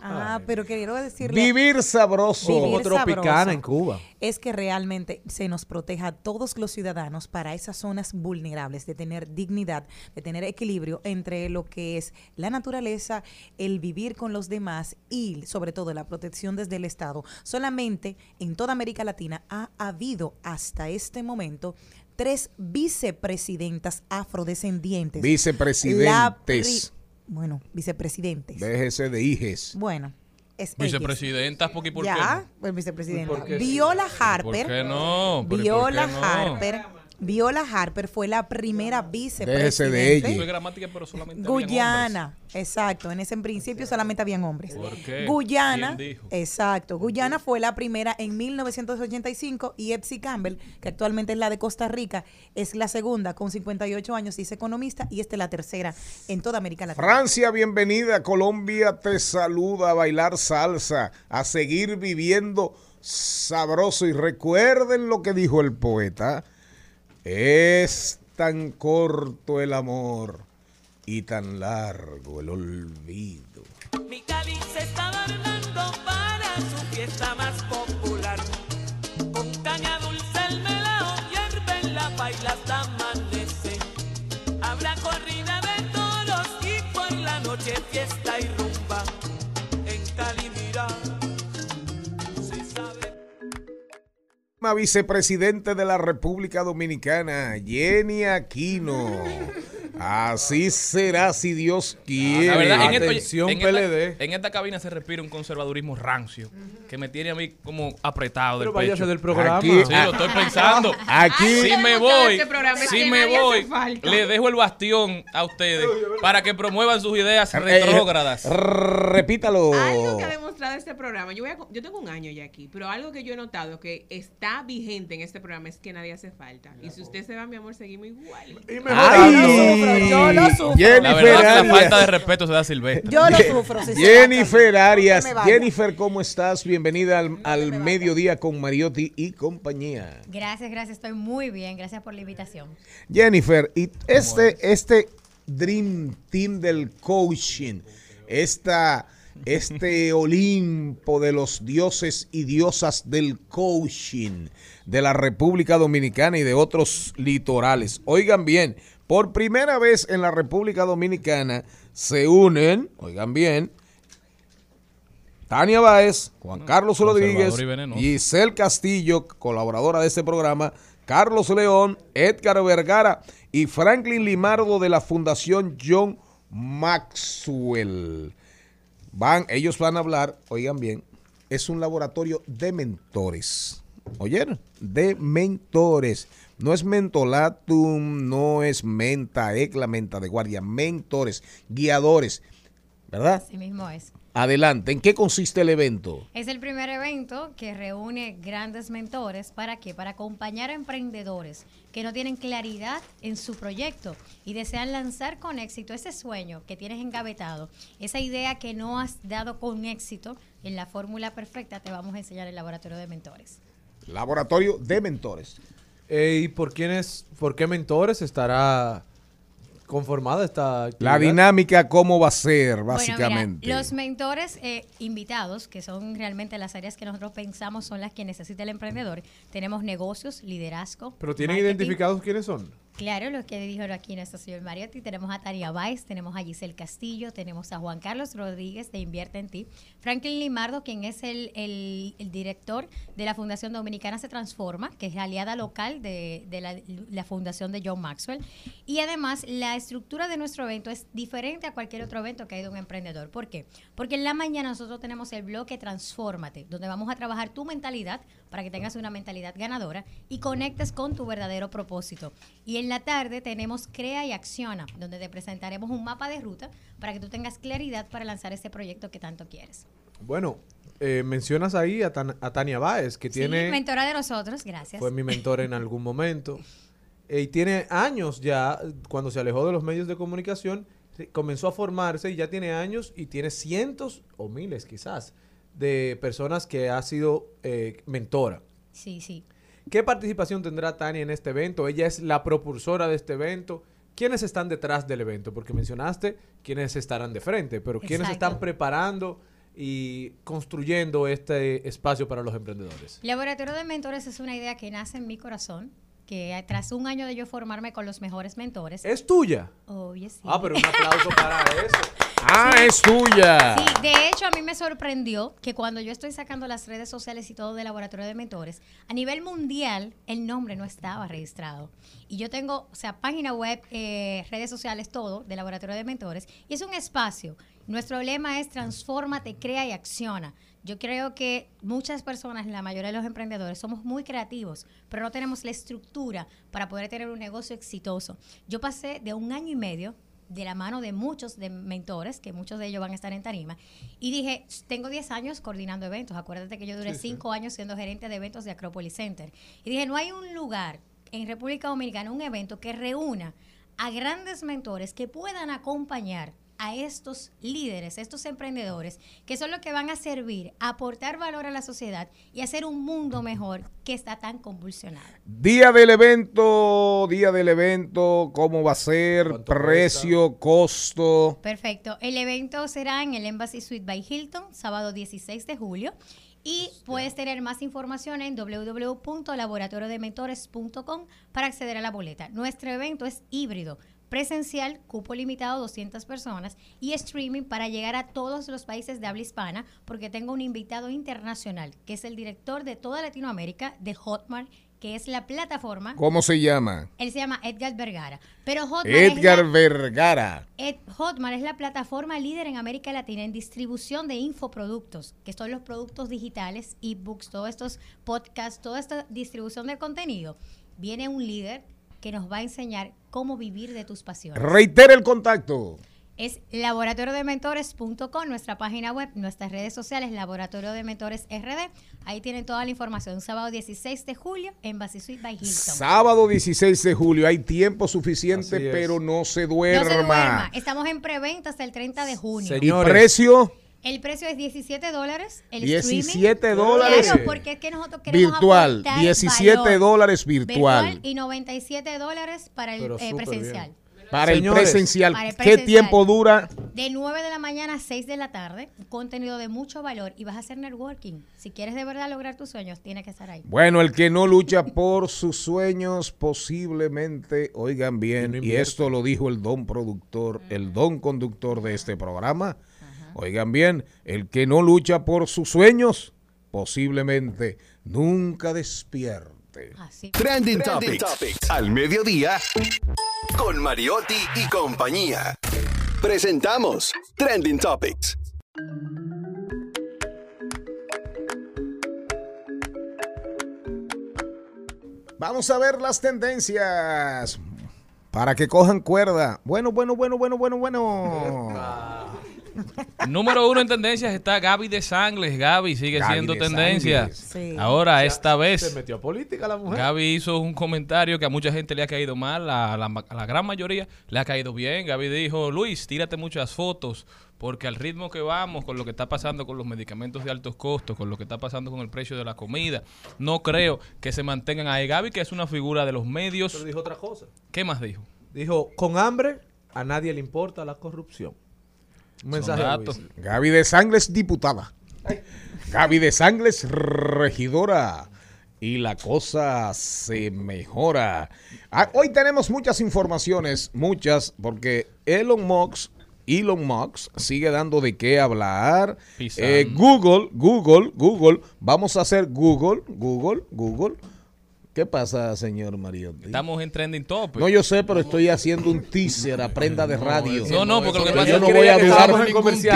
S3: Ah, pero quiero decirle.
S1: Vivir sabroso.
S3: Vivir
S10: tropicana
S3: sabroso
S10: en Cuba.
S3: Es que realmente se nos proteja a todos los ciudadanos para esas zonas vulnerables, de tener dignidad, de tener equilibrio entre lo que es la naturaleza, el vivir con los demás y sobre todo la protección desde el Estado. Solamente en toda América Latina ha habido hasta este momento tres vicepresidentas afrodescendientes. La
S1: Vicepresidentes.
S3: Bueno, vicepresidentes.
S1: Déjese de hijes.
S3: Bueno, es X.
S9: Vicepresidenta, porque ¿por qué
S3: ya, pues vicepresidenta.
S9: ¿Por qué?
S3: Viola Harper.
S9: ¿Por qué no? ¿y por
S3: Viola
S9: qué no?
S3: Harper. Viola Harper fue la primera
S1: Déjese de ella.
S3: Guyana, exacto. En ese en principio solamente habían hombres.
S9: ¿Por qué?
S3: Guyana,
S9: ¿Quién dijo?
S3: exacto. Guyana fue la primera en 1985 y Epsi Campbell, que actualmente es la de Costa Rica, es la segunda con 58 años y es economista y esta es la tercera en toda América Latina.
S1: Francia, bienvenida. Colombia te saluda a bailar salsa, a seguir viviendo sabroso. Y recuerden lo que dijo el poeta. Es tan corto el amor y tan largo el olvido. Vicepresidente de la República Dominicana, Jenny Aquino. Así será si Dios quiere.
S9: La verdad, en, esto-
S10: Atención,
S9: en
S10: PLD.
S9: Esta, en esta cabina se respira un conservadurismo rancio que me tiene a mí como apretado del
S10: Pero
S9: pecho.
S10: del programa.
S1: Aquí-
S9: Sí, lo estoy pensando.
S1: Aquí-
S9: si
S6: Ay,
S9: me voy,
S6: este programa,
S9: si me voy, le dejo el bastión a ustedes para que promuevan sus ideas
S1: Eh,
S9: retrógradas.
S1: repítalo.
S6: Algo que ha demostrado este programa, yo, voy a co- yo tengo un año ya aquí, pero algo que yo he notado que está vigente en este programa es que nadie hace falta. Y si usted se va, mi amor, seguimos igual.
S10: Y
S1: Ay,
S3: yo lo sufro.
S9: La
S1: Jennifer
S9: verdad que la
S1: Arias.
S9: falta de respeto se da silvestre.
S3: Yo lo sufro. si
S1: Jennifer. Arias. Jennifer, ¿cómo estás? Bienvenida al, al mediodía con Mariotti y compañía.
S14: Gracias, gracias, estoy muy bien, gracias por la invitación.
S1: Jennifer, y este, este Dream Team del coaching, esta, este Olimpo de los dioses y diosas del coaching de la República Dominicana y de otros litorales. Oigan bien, por primera vez en la República Dominicana se unen, oigan bien, Tania Báez, Juan Carlos Rodríguez,
S9: y.
S1: Giselle Castillo, colaboradora de este programa, Carlos León, Edgar Vergara y Franklin Limardo de la Fundación John Maxwell. Van, ellos van a hablar, oigan bien, es un laboratorio de mentores. ¿Oyeron? De mentores. No es mentolatum, no es menta, ecla, menta de guardia, mentores, guiadores. ¿Verdad?
S14: Así mismo es.
S1: Adelante, ¿en qué consiste el evento?
S14: Es el primer evento que reúne grandes mentores. ¿Para qué? Para acompañar a emprendedores que no tienen claridad en su proyecto y desean lanzar con éxito ese sueño que tienes engavetado, esa idea que no has dado con éxito en la fórmula perfecta, te vamos a enseñar el laboratorio de mentores.
S1: Laboratorio de mentores.
S10: Eh, ¿Y por quiénes, por qué mentores estará conformada esta
S1: La dinámica, ¿cómo va a ser,
S14: Bueno,
S1: básicamente?
S14: mira, los mentores eh, invitados, que son realmente las áreas que nosotros pensamos son las que necesita el emprendedor, tenemos negocios, liderazgo.
S10: ¿Pero tienen
S14: marketing.
S10: identificados quiénes son?
S14: Claro, lo que dijo aquí nuestro señor Mariotti. Tenemos a Tania Báez, tenemos a Giselle Castillo, tenemos a Juan Carlos Rodríguez de Invierte en Ti, Franklin Limardo, quien es el, el- el director de la Fundación Dominicana Se Transforma, que es la aliada local de, de la, Fundación de John Maxwell. Y además, la estructura de nuestro evento es diferente a cualquier otro evento que hay de un emprendedor. ¿Por qué? Porque en la mañana nosotros tenemos el bloque Transfórmate, donde vamos a trabajar tu mentalidad para que tengas una mentalidad ganadora y conectes con tu verdadero propósito. Y en la tarde tenemos Crea y Acciona, donde te presentaremos un mapa de ruta para que tú tengas claridad para lanzar ese proyecto que tanto quieres.
S10: Bueno, eh, mencionas ahí a, Tan- a Tania Báez, que
S14: Sí,
S10: tiene
S14: mentora de nosotros, gracias.
S10: fue mi mentor en algún momento. Eh, y tiene años ya, cuando se alejó de los medios de comunicación, comenzó a formarse y ya tiene años y tiene cientos o miles quizás de personas que ha sido eh, mentora.
S14: Sí, sí.
S10: ¿Qué participación tendrá Tania en este evento? Ella es la propulsora de este evento. ¿quiénes están detrás del evento? Porque mencionaste quiénes estarán de frente, pero quiénes
S14: Exacto.
S10: están preparando y construyendo este espacio para los emprendedores.
S14: Laboratorio de Mentores es una idea que nace en mi corazón, que tras un año de yo formarme con los mejores mentores.
S10: ¿Es tuya?
S14: Oye, sí.
S10: Ah, pero un aplauso para eso.
S1: Ah, es tuya.
S14: Sí, de hecho a mí me sorprendió que cuando yo estoy sacando las redes sociales y todo de Laboratorio de Mentores, a nivel mundial el nombre no estaba registrado. Y yo tengo, o sea, página web, eh, redes sociales, todo de Laboratorio de Mentores. Y es un espacio. Nuestro lema es transfórmate, crea y acciona. Yo creo que muchas personas, la mayoría de los emprendedores, somos muy creativos, pero no tenemos la estructura para poder tener un negocio exitoso. Yo pasé de un año y medio de la mano de muchos de mentores, que muchos de ellos van a estar en Tarima, y dije, tengo 10 años coordinando eventos. Acuérdate que yo duré
S15: Sí, sí.
S14: 5 años siendo gerente de eventos de Acropolis Center. Y dije, no hay un lugar en República Dominicana, un evento que reúna a grandes mentores que puedan acompañar a estos líderes, estos emprendedores, que son los que van a servir, a aportar valor a la sociedad y hacer un mundo mejor que está tan convulsionado.
S1: Día del evento, día del evento, cómo va a ser, precio, costo.
S14: Perfecto. El evento será en el Embassy Suite by Hilton, sábado 16 de julio. Y puedes tener más información en www.laboratoriodementores.com para acceder a la boleta. Nuestro evento es híbrido, presencial, cupo limitado 200 personas y streaming para llegar a todos los países de habla hispana porque tengo un invitado internacional que es el director de toda Latinoamérica de Hotmart, que es la plataforma.
S1: ¿Cómo se llama?
S14: Él se llama Edgar Vergara. Pero Hotmart es la-
S1: Edgar Vergara.
S14: Ed- Hotmart es la plataforma líder en América Latina en distribución de infoproductos, que son los productos digitales, ebooks, todos estos podcasts, toda esta distribución de contenido. Viene un líder que nos va a enseñar cómo vivir de tus pasiones.
S1: Reitera el contacto.
S14: Es laboratoriodementores.com, nuestra página web, nuestras redes sociales, Laboratorio de Mentores RD. Ahí tienen toda la información. Sábado 16 de julio en Basi Suite by Hilton.
S1: Sábado 16 de julio. Hay tiempo suficiente, pero no se
S14: No
S1: duerma.
S14: se duerma. Estamos en preventa hasta el 30 de junio.
S1: ¿Y precio?
S14: El precio es 17 dólares. El
S1: 17
S14: streaming.
S1: dólares.
S14: Claro, porque es que nosotros queremos
S1: Virtual,
S14: aportar
S1: 17
S14: valor.
S1: dólares virtual.
S14: y 97 dólares para el eh, presencial.
S1: bien. Para
S10: Señores,
S1: el presencial,
S14: Para el
S1: ¿qué tiempo dura?
S14: De 9 de la mañana a 6 de la tarde, contenido de mucho valor y vas a hacer networking. Si quieres de verdad lograr tus sueños, tienes que estar ahí.
S1: Bueno, el que no lucha por sus sueños posiblemente, oigan bien, y esto lo dijo el don productor, el don conductor de este programa, oigan bien, el que no lucha por sus sueños posiblemente nunca despierte.
S8: Trending, Topics. Al mediodía. Con Mariotti y compañía. Presentamos Trending Topics.
S1: Vamos a ver las tendencias para que cojan cuerda. Bueno, bueno, bueno, bueno, bueno, bueno.
S9: Número uno en tendencias está Gaby de Sangles. Gaby sigue
S1: Gaby
S9: siendo
S1: de
S9: tendencia.
S1: Sí.
S9: Ahora, esta vez.
S10: Se metió a política la mujer.
S9: Gaby hizo un comentario que a mucha gente le ha caído mal, a la, a la gran mayoría le ha caído bien. Gaby dijo, Luis, tírate muchas fotos, porque al ritmo que vamos, con lo que está pasando con los medicamentos de altos costos, con lo que está pasando con el precio de la comida, no creo que se mantengan ahí. Gaby, que es una figura de los medios.
S10: Pero dijo otra cosa.
S9: ¿Qué más dijo?
S10: Dijo, con hambre a nadie le importa la corrupción. Un mensaje.
S1: Gaby de Sangles, diputada. Gaby de Sangles, regidora. Y la cosa se mejora. Ah, hoy tenemos muchas informaciones, muchas, porque Elon Musk, Elon Musk sigue dando de qué hablar. Eh, Google, Google, Google, vamos a hacer Google, Google, Google. ¿Qué pasa, señor Mariotti?
S9: Estamos en trending topic.
S1: No, yo sé, pero estoy haciendo un teaser a prenda de radio.
S9: No, no, porque lo que pasa
S1: yo
S9: es
S1: no
S9: que
S1: voy a durar,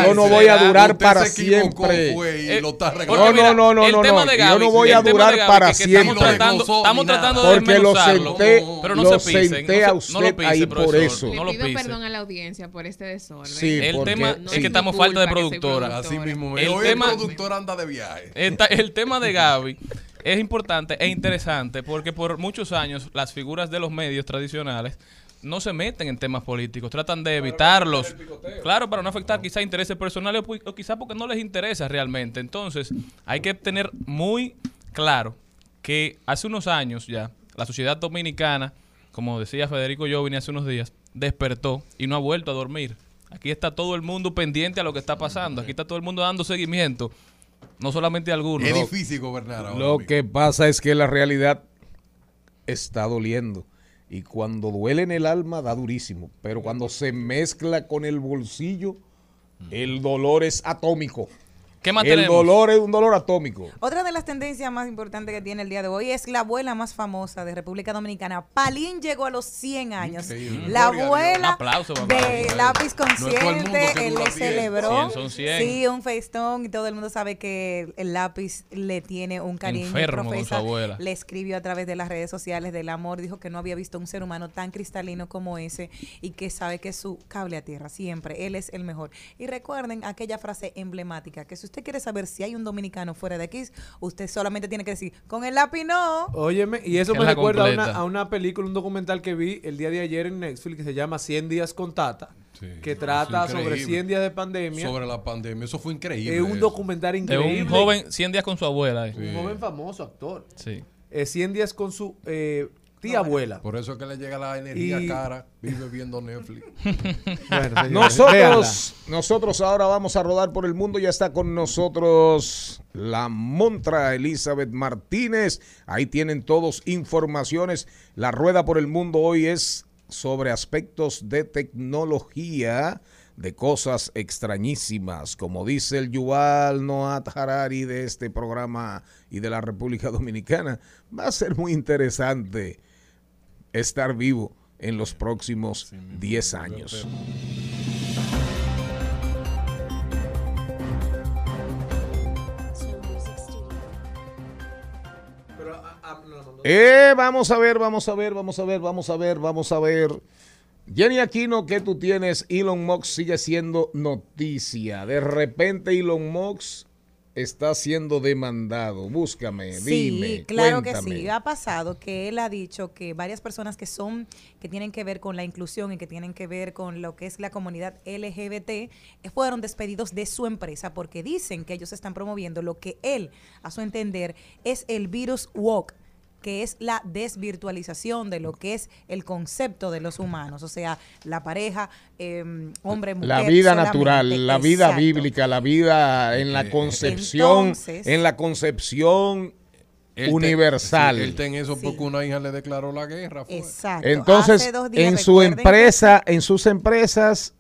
S1: yo no voy a durar para siempre.
S9: fue y
S1: Eh,
S9: lo está
S1: no, no, no, no, no, yo no voy a durar para siempre.
S9: estamos tratando de
S1: porque lo
S9: desmenuzarlo.
S1: senté,
S9: Pero no se
S1: senté
S9: no
S1: a usted
S9: lo pise,
S1: ahí por
S9: profesor.
S1: eso.
S9: No lo
S6: Pido perdón a la audiencia por este desorden.
S1: Sí,
S9: el
S1: porque-
S9: tema es que estamos falta de productora.
S2: Así mismo.
S9: El
S2: Hoy
S9: tema,
S2: el productor anda de viaje.
S9: El tema de Gaby es importante e interesante porque por muchos años las figuras de los medios tradicionales no se meten en temas políticos, tratan de evitarlos. Claro, para no afectar quizá intereses personales o, o quizá porque no les interesa realmente. Entonces, hay que tener muy claro que hace unos años ya la sociedad dominicana, como decía Federico Jovini hace unos días, despertó y no ha vuelto a dormir. Aquí está todo el mundo pendiente a lo que está pasando. Aquí está todo el mundo dando seguimiento. No solamente algunos.
S2: Es difícil gobernar ahora.
S1: Lo que pasa es que la realidad está doliendo. Y cuando duele en el alma, da durísimo. Pero cuando se mezcla con el bolsillo, el dolor es atómico.
S9: ¿Qué más
S1: el
S9: tenemos?
S1: dolor es un dolor atómico.
S3: Otra de las tendencias más importantes que tiene el día de hoy es la abuela más famosa de República Dominicana. Palín llegó a los 100 años.
S9: Increíble.
S3: La abuela
S9: Un aplauso para
S3: de lápiz consciente, él le
S9: 100.
S3: celebró.
S9: 100 son 100.
S3: Sí, un festón y todo el mundo sabe que el lápiz le tiene un cariño.
S9: Enfermo con su abuela.
S3: Le escribió a través de las redes sociales del amor, dijo que no había visto un ser humano tan cristalino como ese y que sabe que es su cable a tierra siempre. Él es el mejor. Y recuerden aquella frase emblemática, que si usted quiere saber si hay un dominicano fuera de aquí, usted solamente tiene que decir, con el lápiz no.
S10: Óyeme, y eso
S9: Es
S10: me recuerda a una, a una película, un documental que vi el día de ayer en Netflix que se llama 100 días con Tata, que trata sobre
S2: increíble.
S10: 100 días de pandemia.
S2: Sobre la pandemia. Eso fue increíble.
S10: Es un
S2: eso.
S10: documental
S9: De
S10: increíble.
S9: un joven, 100 días con su abuela. eh.
S10: Un joven famoso, actor.
S9: Sí.
S10: Eh, 100 días con su eh, tía abuela.
S2: Por eso es que le llega la energía
S10: Y-
S2: cara. Vive viendo Netflix.
S10: Bueno.
S1: Nosotros, nosotros ahora vamos a rodar por el mundo. Ya está con nosotros la montra Elizabeth Martínez. Ahí tienen todos informaciones. La rueda por el mundo hoy es sobre aspectos de tecnología, de cosas extrañísimas, como dice el Yuval Noah Harari de este programa y de la República Dominicana. Va a ser muy interesante estar vivo en los próximos 10 años. Eh, vamos a ver, vamos a ver, vamos a ver, vamos a ver, vamos a ver. Jenny Aquino, ¿qué tú tienes? Elon Musk sigue siendo noticia. De repente Elon Musk está siendo demandado. Búscame,
S3: Sí,
S1: dime.
S3: claro
S1: cuéntame.
S3: que sí. Ha pasado que él ha dicho que varias personas que son, que tienen que ver con la inclusión y que tienen que ver con lo que es la comunidad LGBT, eh, fueron despedidos de su empresa porque dicen que ellos están promoviendo lo que él, a su entender, es el virus woke que es la desvirtualización de lo que es el concepto de los humanos, o sea, la pareja, eh, hombre, mujer.
S1: La vida
S3: solamente.
S1: natural, la vida
S3: Exacto.
S1: bíblica, la vida en la concepción,
S3: Entonces-
S1: en la concepción
S2: Él te-
S1: universal.
S2: sí, él eso porque una hija le declaró la guerra. fue.
S3: Exacto.
S1: Entonces,
S3: Hace dos días,
S1: en su empresa, en sus empresas,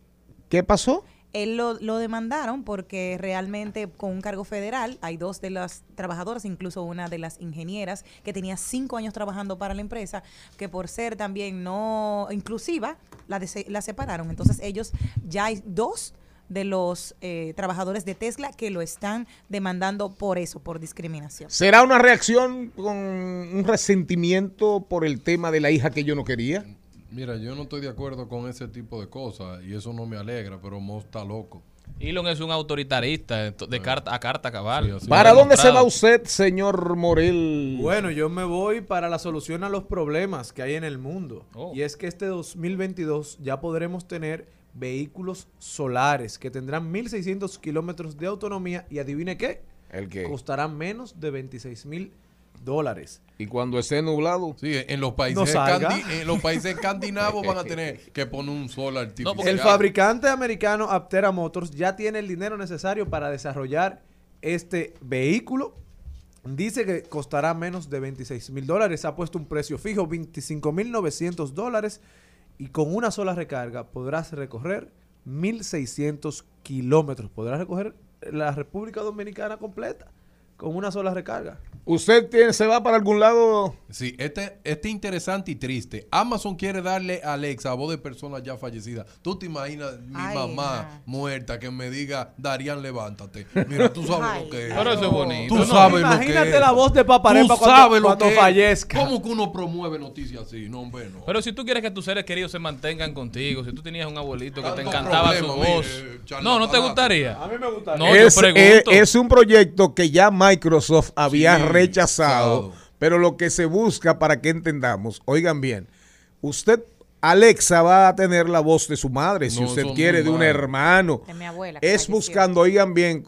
S1: ¿qué pasó?
S3: Él lo, lo demandaron porque realmente con un cargo federal hay dos de las trabajadoras, incluso una de las ingenieras que tenía cinco años trabajando para la empresa, que por ser también no inclusiva, la, dese- la separaron. Entonces ellos, ya hay dos de los eh, trabajadores de Tesla que lo están demandando por eso, por discriminación.
S1: ¿Será una reacción con un resentimiento por el tema de la hija que yo no quería?
S2: Mira, yo no estoy de acuerdo con ese tipo de cosas y eso no me alegra, pero Mo está loco.
S9: Elon es un autoritarista de carta a carta cabal.
S1: ¿Para dónde se va usted, señor Morel?
S10: Bueno, yo me voy para la solución a los problemas que hay en el mundo.
S9: Oh.
S10: Y es que este 2022 ya podremos tener vehículos solares que tendrán 1.600 kilómetros de autonomía y adivine qué.
S1: ¿El qué?
S10: Costarán menos de 26 mil dólares.
S1: Y cuando esté nublado.
S2: Sí, en los países,
S10: No
S2: en los países escandinavos van a tener que poner un sol artificial.
S10: El fabricante americano Aptera Motors ya tiene el dinero necesario para desarrollar este vehículo. Dice que costará menos de 26 mil dólares. Ha puesto un precio fijo, 25 mil 900 dólares. Y con una sola recarga podrás recorrer 1.600 kilómetros. Podrás recorrer la República Dominicana completa con una sola recarga.
S1: ¿Usted tiene, se va para algún lado?
S2: Sí, este, este interesante y triste. Amazon quiere darle a Alexa a voz de personas ya fallecidas. Tú te imaginas mi
S3: Ay,
S2: mamá muerta que me diga, Darían, levántate. Mira, tú sabes
S3: Ay,
S2: lo que es.
S9: Pero eso es bonito,
S2: Tú
S9: ¿no?
S2: sabes lo que
S10: Imagínate
S2: es.
S10: la voz de
S2: Tú
S10: Paparepa cuando-
S2: sabes lo
S10: cuando
S2: que es.
S10: fallezca.
S2: ¿Cómo que uno promueve noticias así? No, hombre, no.
S9: Pero si tú quieres que tus seres queridos se mantengan contigo, si tú tenías un abuelito que te encantaba su voz,
S2: mire,
S9: no, no te gustaría.
S10: A mí me gustaría.
S9: No, yo pregunto.
S1: es- es un proyecto que ya Microsoft había
S2: Sí,
S1: rechazado, pero lo que se busca para que entendamos, oigan bien, usted, Alexa va a tener la voz de su madre, si
S2: No,
S1: usted quiere, de un hermano.
S3: De mi abuela.
S1: Es buscando, oigan bien,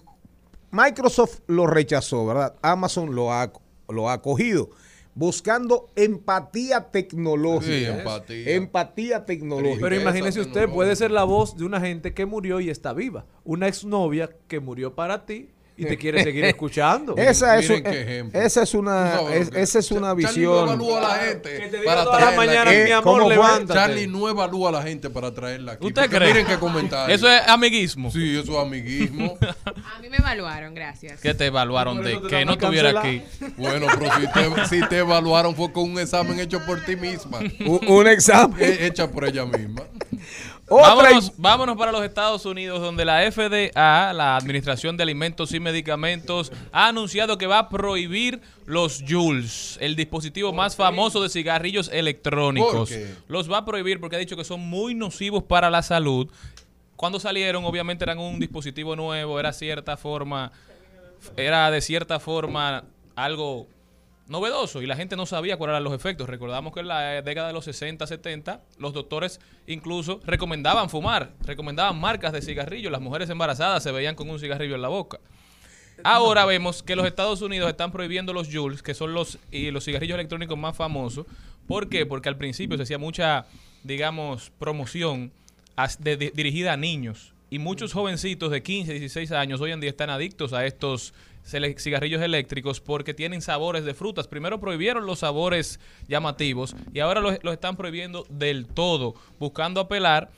S1: Microsoft lo rechazó, ¿verdad? Amazon lo ha, lo ha acogido. buscando empatía tecnológica.
S2: Sí, empatía.
S1: Empatía tecnológica.
S10: Pero imagínese usted, puede ser la voz de una gente que murió y está viva. Una exnovia que murió para ti y te quiere seguir escuchando.
S1: Esa es,
S2: Miren
S1: un-
S2: qué
S1: eh,
S2: ejemplo.
S1: esa es una, es- esa es una
S2: Charlie no
S1: visión.
S2: evalúa a la gente para
S10: todas las
S2: traerla
S10: mañanas,
S2: aquí.
S10: mi amor, levántate.
S2: Charlie no evalúa a la gente para traerla aquí.
S9: ¿Usted cree?
S2: Miren qué comentario.
S9: Eso es amiguismo.
S2: Sí, eso es amiguismo.
S6: A mí me evaluaron, gracias.
S9: ¿Qué te evaluaron de
S10: te
S9: que no estuviera aquí?
S2: Bueno, pero si te, si te evaluaron fue con un examen hecho por ti misma.
S1: Un, un examen.
S2: Eh, Hecha por ella misma.
S1: Otra
S9: Vámonos, vámonos para los Estados Unidos, donde la FDA, la Administración de Alimentos y Medicamentos, ha anunciado que va a prohibir los Juuls, el dispositivo más famoso de cigarrillos electrónicos. Los va a prohibir porque ha dicho que son muy nocivos para la salud. Cuando salieron, obviamente eran un dispositivo nuevo, era cierta forma, era de cierta forma algo novedoso y la gente no sabía cuáles eran los efectos. Recordamos que en la eh, década de los 60, 70, los doctores incluso recomendaban fumar, recomendaban marcas de cigarrillos. Las mujeres embarazadas se veían con un cigarrillo en la boca. Ahora vemos que los Estados Unidos están prohibiendo los Juuls, que son los, y los cigarrillos electrónicos más famosos. ¿Por qué? Porque al principio se hacía mucha, digamos, promoción dirigida a niños. Y muchos jovencitos de 15, 16 años hoy en día están adictos a estos cigarrillos eléctricos porque tienen sabores de frutas. Primero prohibieron los sabores llamativos y ahora los, los están prohibiendo del todo, buscando apelar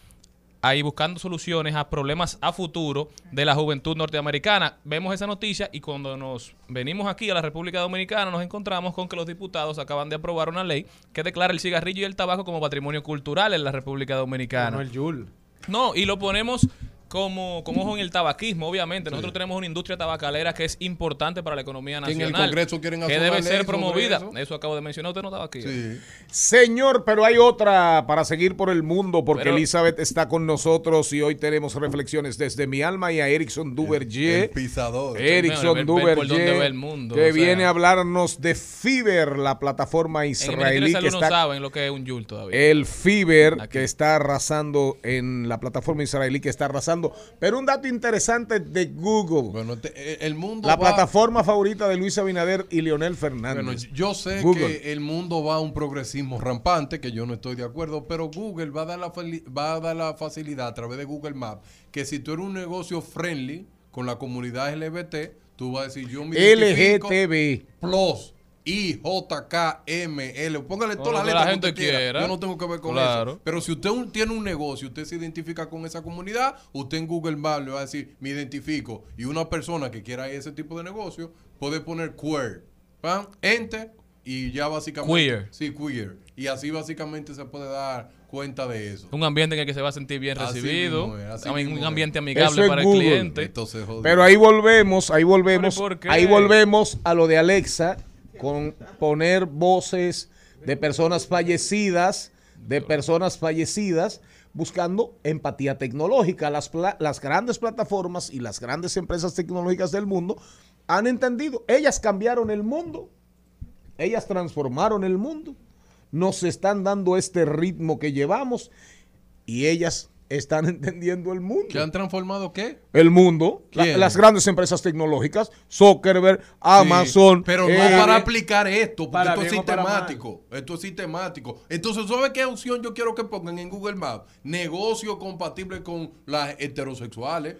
S9: ahí buscando soluciones a problemas a futuro de la juventud norteamericana. Vemos esa noticia y cuando nos venimos aquí a la República Dominicana nos encontramos con que los diputados acaban de aprobar una ley que declara el cigarrillo y el tabaco como patrimonio cultural en la República Dominicana.
S10: No el Yul.
S9: No, y lo ponemos como, como ojo en el tabaquismo, obviamente. Nosotros tenemos una industria tabacalera que es importante para la economía
S2: Que en el
S9: nacional.
S2: Congreso quieren
S9: Que debe ser promovida.
S2: eso.
S9: Eso. acabo de mencionar, usted no estaba aquí.
S2: Sí.
S1: Señor, pero hay otra para seguir por el mundo, porque
S9: Pero-
S1: Elizabeth está con nosotros y hoy tenemos reflexiones desde mi alma y a Erickson Duverger.
S2: El pisador.
S1: Erickson Duverger,
S9: el
S1: que
S9: o sea.
S1: viene a hablarnos de Fiverr, la plataforma
S9: En
S1: israelí
S9: Salud
S1: que
S9: no saben lo que es un Yul todavía.
S1: el Fiverr
S9: Aquí.
S1: que está arrasando en la plataforma israelí que está arrasando. Pero un dato interesante de Google,
S2: Bueno, te- eh, el mundo
S1: la
S2: va-
S1: plataforma favorita de Luis Abinader y Leonel Fernández.
S2: Bueno, yo sé
S1: Google.
S2: que el mundo va a un progresismo rampante, que yo no estoy de acuerdo, pero Google va a dar la, va a dar la facilidad a través de Google Maps que si tú eres un negocio friendly con la comunidad LGBT, tú vas a decir yo me
S1: LGTB.
S2: Plus. I, J, K, M, L. Póngale todas las letras
S9: la
S2: que usted quiera.
S9: quiera.
S2: Yo no tengo que ver con
S9: Claro.
S2: eso. Pero si usted un- tiene un negocio, usted se identifica con esa comunidad, usted en Google Maps le va a decir, me identifico. Y una persona que quiera ese tipo de negocio puede poner queer. ¿Pam? Enter y ya básicamente.
S9: Queer.
S2: Sí, queer. Y así básicamente se puede dar cuenta de eso.
S9: Un ambiente en el que se va a sentir bien
S2: Así
S9: recibido.
S2: mismo es,
S9: un
S2: es.
S9: ambiente
S1: Eso
S9: amigable
S1: es
S9: para
S1: Google.
S9: el cliente.
S2: Entonces.
S1: Pero ahí volvemos, ahí volvemos, ahí volvemos a lo de Alexa con poner voces de personas fallecidas, de personas fallecidas, buscando empatía tecnológica. Las, las grandes plataformas y las grandes empresas tecnológicas del mundo han entendido, ellas cambiaron el mundo, ellas transformaron el mundo, nos están dando este ritmo que llevamos y ellas están entendiendo el mundo.
S2: ¿Que han transformado qué?
S1: El mundo, las grandes empresas tecnológicas, Zuckerberg, Amazon.
S2: Sí, pero no
S1: eh,
S2: para aplicar esto, porque
S10: para
S2: esto es sistemático. Esto es sistemático. Entonces, ¿sabe qué opción yo quiero que pongan en Google Maps? Negocio compatible con las heterosexuales.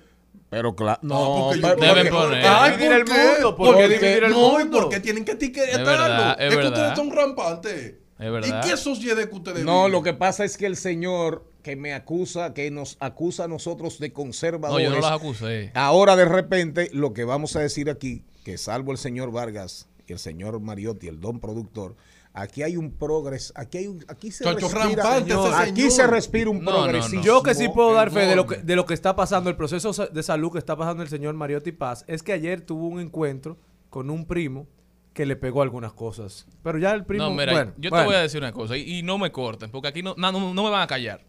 S1: Pero claro,
S2: No,
S1: no,
S2: porque
S9: Deben
S1: porque-
S9: poner.
S2: Ay,
S10: Dividir
S2: ¿por
S10: el mundo, ¿por
S2: Porque
S10: qué dividir el
S2: no,
S10: mundo?
S2: porque tienen que
S9: Es
S2: etiquetarlo.
S9: verdad, es
S2: que
S9: verdad.
S2: ustedes son rampantes.
S9: Es verdad.
S2: ¿Y qué sociedad que ustedes
S1: No,
S2: viven?
S1: lo que pasa es que el señor que me acusa, que nos acusa a nosotros de
S9: No,
S1: conservadores,
S9: yo no las acusé.
S1: ahora de repente lo que vamos a decir aquí, que salvo el señor Vargas y el señor Mariotti, el don productor, aquí hay un progreso, aquí hay un, aquí se
S2: Chacho,
S1: respira, aquí se respira un
S9: No, no, no.
S1: progresismo.
S10: Yo que sí puedo dar fe de lo que, de lo que está pasando, el proceso de salud que está pasando el señor Mariotti Paz, es que ayer tuvo un encuentro con un primo que le pegó algunas cosas. Pero ya el primo...
S9: No, mira,
S10: bueno,
S9: yo
S10: bueno.
S9: te voy a decir una cosa y, y no me corten, porque aquí no, no, me van a callar.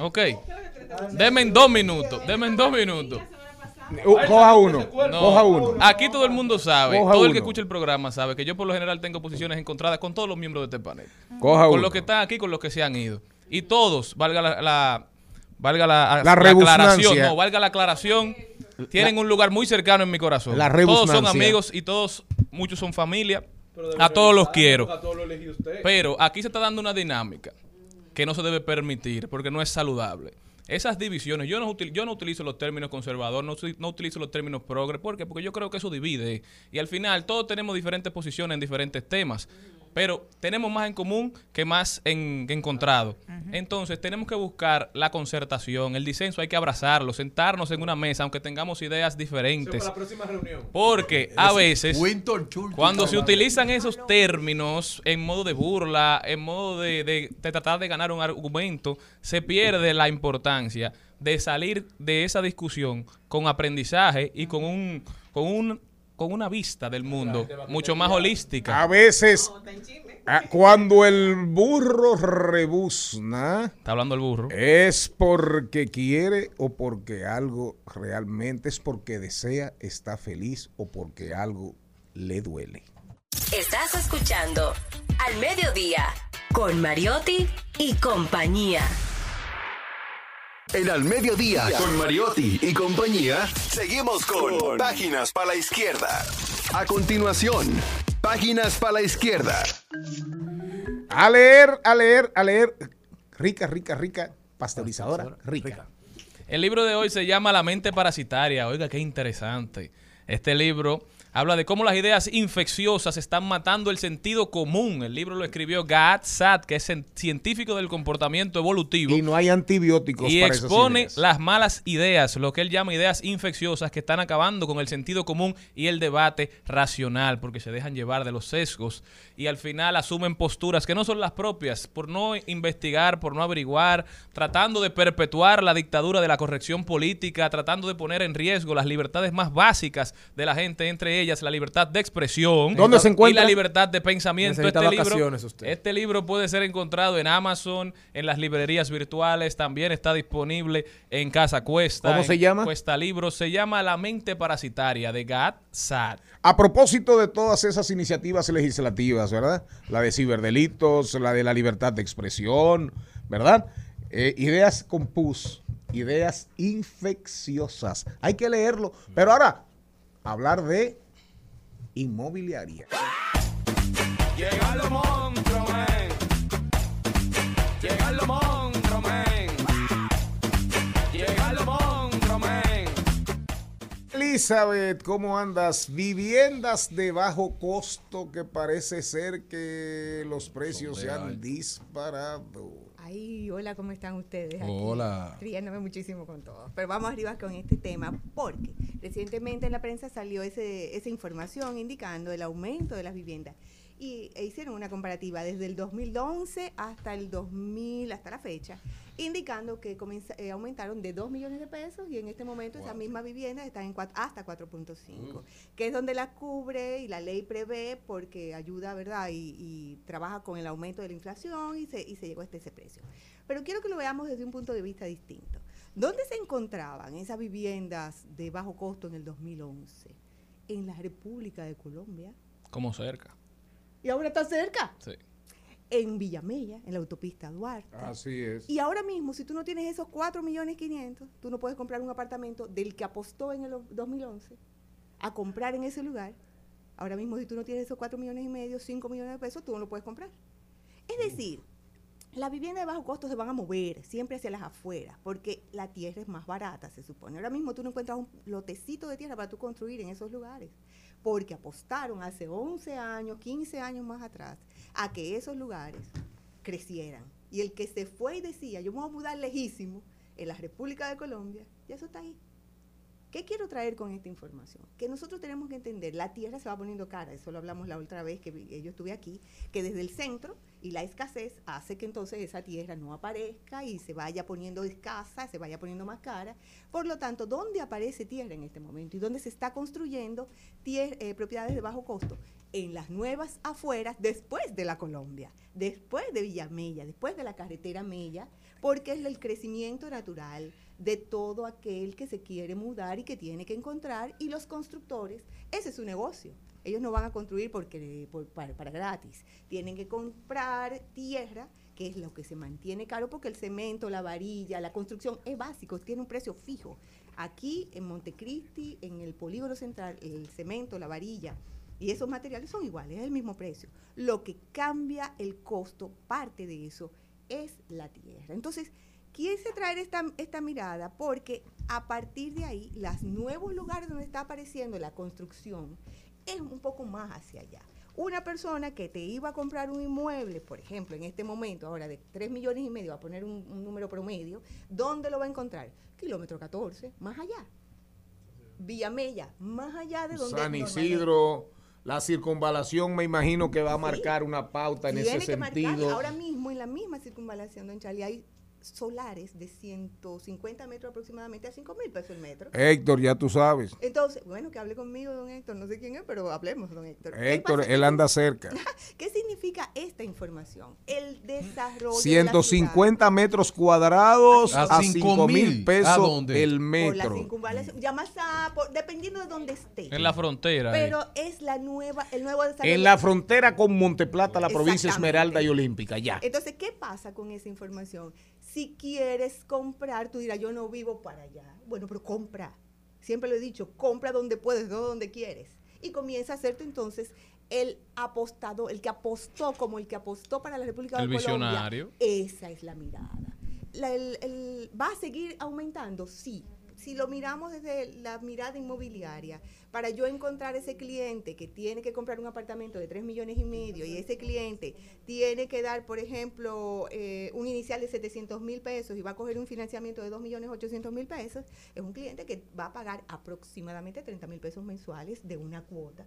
S9: Ok. Denme en dos minutos, denme en dos minutos.
S1: Uh, coja uno,
S9: No,
S1: coja uno.
S9: Aquí todo el mundo sabe,
S1: Coja
S9: todo el
S1: uno.
S9: que escucha el programa sabe que yo por lo general tengo posiciones encontradas con todos los miembros de este panel.
S1: Coja
S9: con
S1: uno.
S9: los que están aquí, con los que se han ido. Y todos, valga la, la- valga la,
S1: La
S9: aclaración,
S1: rebusnancia.
S9: no, valga la aclaración, tienen un lugar muy cercano en mi corazón.
S1: La
S9: todos son amigos y todos, muchos son familia. A todos los quiero. Pero aquí se está dando una dinámica que no se debe permitir porque no es saludable. Esas divisiones, yo no, util- yo no utilizo los términos conservador, no, no utilizo los términos progre. ¿Por qué? Porque yo creo que eso divide. Y al final todos tenemos diferentes posiciones en diferentes temas. Pero tenemos más en común que más en, que encontrado. Entonces tenemos que buscar la concertación, el disenso, hay que abrazarlo, sentarnos en una mesa, aunque tengamos ideas diferentes.
S10: la próxima reunión.
S9: Porque a
S10: Es
S9: veces, cuando se utilizan esos términos en modo de burla, en modo de, de- de tratar de ganar un argumento, se pierde la importancia de salir de esa discusión con aprendizaje y con un con un con una vista del mundo mucho más holística.
S1: A veces, cuando el burro rebuzna,
S9: está hablando el burro,
S1: es porque quiere o porque algo realmente es porque desea, está feliz o porque algo le duele.
S5: Estás escuchando Al Mediodía con Mariotti y compañía.
S8: En Al Mediodía, con Mariotti y compañía, seguimos con Páginas para la Izquierda. A continuación, Páginas para la Izquierda.
S1: A leer, a leer, a leer. Rica, rica, rica. Pasteurizadora, rica.
S9: El libro de hoy se llama La mente parasitaria. Oiga, qué interesante. Este libro habla de cómo las ideas infecciosas están matando el sentido común. El libro lo escribió Gad Saad, que es cien- científico del comportamiento evolutivo.
S1: Y no hay antibióticos
S9: Y
S1: para esas
S9: expone
S1: ideas.
S9: las malas ideas, lo que él llama ideas infecciosas que están acabando con el sentido común y el debate racional, porque se dejan llevar de los sesgos y al final asumen posturas que no son las propias, por no investigar, por no averiguar, tratando de perpetuar la dictadura de la corrección política, tratando de poner en riesgo las libertades más básicas de la gente, entre ellas la libertad de expresión
S1: ¿Dónde se encuentra?
S9: y la libertad de pensamiento.
S10: Necesita
S9: Este libro,
S10: vacaciones usted.
S9: este libro puede ser encontrado en Amazon, en las librerías virtuales, también está disponible en Casa Cuesta.
S1: ¿Cómo
S9: en
S1: se llama?
S9: Cuesta Libros. Se llama La mente parasitaria de Gad Saad.
S1: A propósito de todas esas iniciativas legislativas, ¿verdad? La de ciberdelitos, la de la libertad de expresión, ¿verdad? Eh, ideas con pus, ideas infecciosas. Hay que leerlo. Pero ahora, hablar de inmobiliaria.
S4: Llegan los monstruos. Llegan los monstruos. Llegan los monstruos.
S1: Elizabeth, ¿cómo andas? Viviendas de bajo costo que parece ser que los precios se han disparado.
S15: Ay, hola, ¿cómo están ustedes? Aquí,
S2: Hola.
S15: Riéndome muchísimo con todo. Pero vamos arriba con este tema porque recientemente en la prensa salió ese, esa información indicando el aumento de las viviendas. Y e hicieron una comparativa desde el 2011 hasta el 2000, hasta la fecha, indicando que comienza- eh, aumentaron de 2 millones de pesos y en este momento esa misma vivienda está en cuat- hasta 4.5, que es donde la cubre y la ley prevé porque ayuda, ¿verdad? Y, y trabaja con el aumento de la inflación y se, y se llegó hasta ese precio. Pero quiero que lo veamos desde un punto de vista distinto. ¿Dónde se encontraban esas viviendas de bajo costo en el 2011? En la República de Colombia.
S9: Como cerca.
S15: Y ahora está cerca.
S9: Sí.
S15: En Villamella, en la autopista Duarte.
S1: Así es.
S15: Y ahora mismo, si tú no tienes esos 4 millones 500, tú no puedes comprar un apartamento del que apostó en el o- 2011 a comprar en ese lugar. Ahora mismo, si tú no tienes esos 4 millones y medio, 5 millones de pesos, tú no lo puedes comprar. Es decir, las viviendas de bajo costo se van a mover siempre hacia las afueras, porque la tierra es más barata, se supone. Ahora mismo tú no encuentras un lotecito de tierra para tú construir en esos lugares, porque apostaron hace 11 años, 15 años más atrás, a que esos lugares crecieran. Y el que se fue y decía, yo me voy a mudar lejísimo en la República de Colombia, ya eso está ahí. ¿Qué quiero traer con esta información? Que nosotros tenemos que entender, la tierra se va poniendo cara, eso lo hablamos la otra vez que vi- yo estuve aquí, que desde el centro y la escasez hace que entonces esa tierra no aparezca y se vaya poniendo escasa, se vaya poniendo más cara. Por lo tanto, ¿dónde aparece tierra en este momento y dónde se está construyendo tier- eh, propiedades de bajo costo? En las nuevas afueras, después de la Colombia, después de Villamella, después de la carretera Mella, porque es el crecimiento natural de todo aquel que se quiere mudar y que tiene que encontrar, y los constructores, ese es su negocio. Ellos no van a construir porque, por- para, para gratis. Tienen que comprar tierra, que es lo que se mantiene caro, porque el cemento, la varilla, la construcción es básico, tiene un precio fijo. Aquí en Montecristi, en el polígono central, el cemento, la varilla Y esos materiales son iguales, es el mismo precio. Lo que cambia el costo, parte de eso, es la tierra. Entonces, quise traer esta, esta mirada porque a partir de ahí, los nuevos lugares donde está apareciendo la construcción es un poco más hacia allá. Una persona que te iba a comprar un inmueble, por ejemplo, en este momento, ahora de 3 millones y medio, a poner un, un número promedio, ¿dónde lo va a encontrar? Kilómetro 14, más allá. Villa Mella, más allá de donde
S1: San Isidro, la circunvalación me imagino que va a marcar una pauta en
S15: Tiene
S1: ese
S15: que marcar,
S1: sentido.
S15: ahora mismo en la misma circunvalación, don Charlie, hay solares de 150 metros aproximadamente a 5 mil pesos el metro.
S1: Héctor, ya tú sabes.
S15: Entonces, bueno, que hable conmigo, don Héctor, no sé quién es, pero hablemos, don Héctor. ¿Qué
S1: Héctor, él anda cerca.
S15: ¿Qué significa esta información? El desarrollo de la
S1: 150 metros cuadrados
S2: A
S1: a
S2: cinco
S1: 5 mil
S2: mil. ¿A
S1: pesos
S2: dónde?
S1: el
S15: ciudad, por la
S1: metro.
S15: circunvalación, ya más a- por- dependiendo de dónde esté.
S9: En la frontera. eh.
S15: Pero es la nueva, el nuevo desarrollo.
S1: En la frontera con Monteplata, la provincia. Esmeralda y Olímpica, ya.
S15: Entonces, ¿qué pasa con esa información? Si quieres comprar, tú dirás, yo no vivo para allá. Bueno, pero compra. Siempre lo he dicho, compra donde puedes, no donde quieres. Y comienza a hacerte entonces el apostado, el que apostó como el que apostó para la República
S9: El
S15: de Colombia.
S9: visionario.
S15: Esa es la mirada. La- el- el- ¿Va a seguir aumentando? Sí. Si lo miramos desde la mirada inmobiliaria, para yo encontrar ese cliente que tiene que comprar un apartamento de 3 millones y medio y ese cliente tiene que dar, por ejemplo, eh, un inicial de 700 mil pesos y va a coger un financiamiento de 2 millones 800 mil pesos, es un cliente que va a pagar aproximadamente 30 mil pesos mensuales de una cuota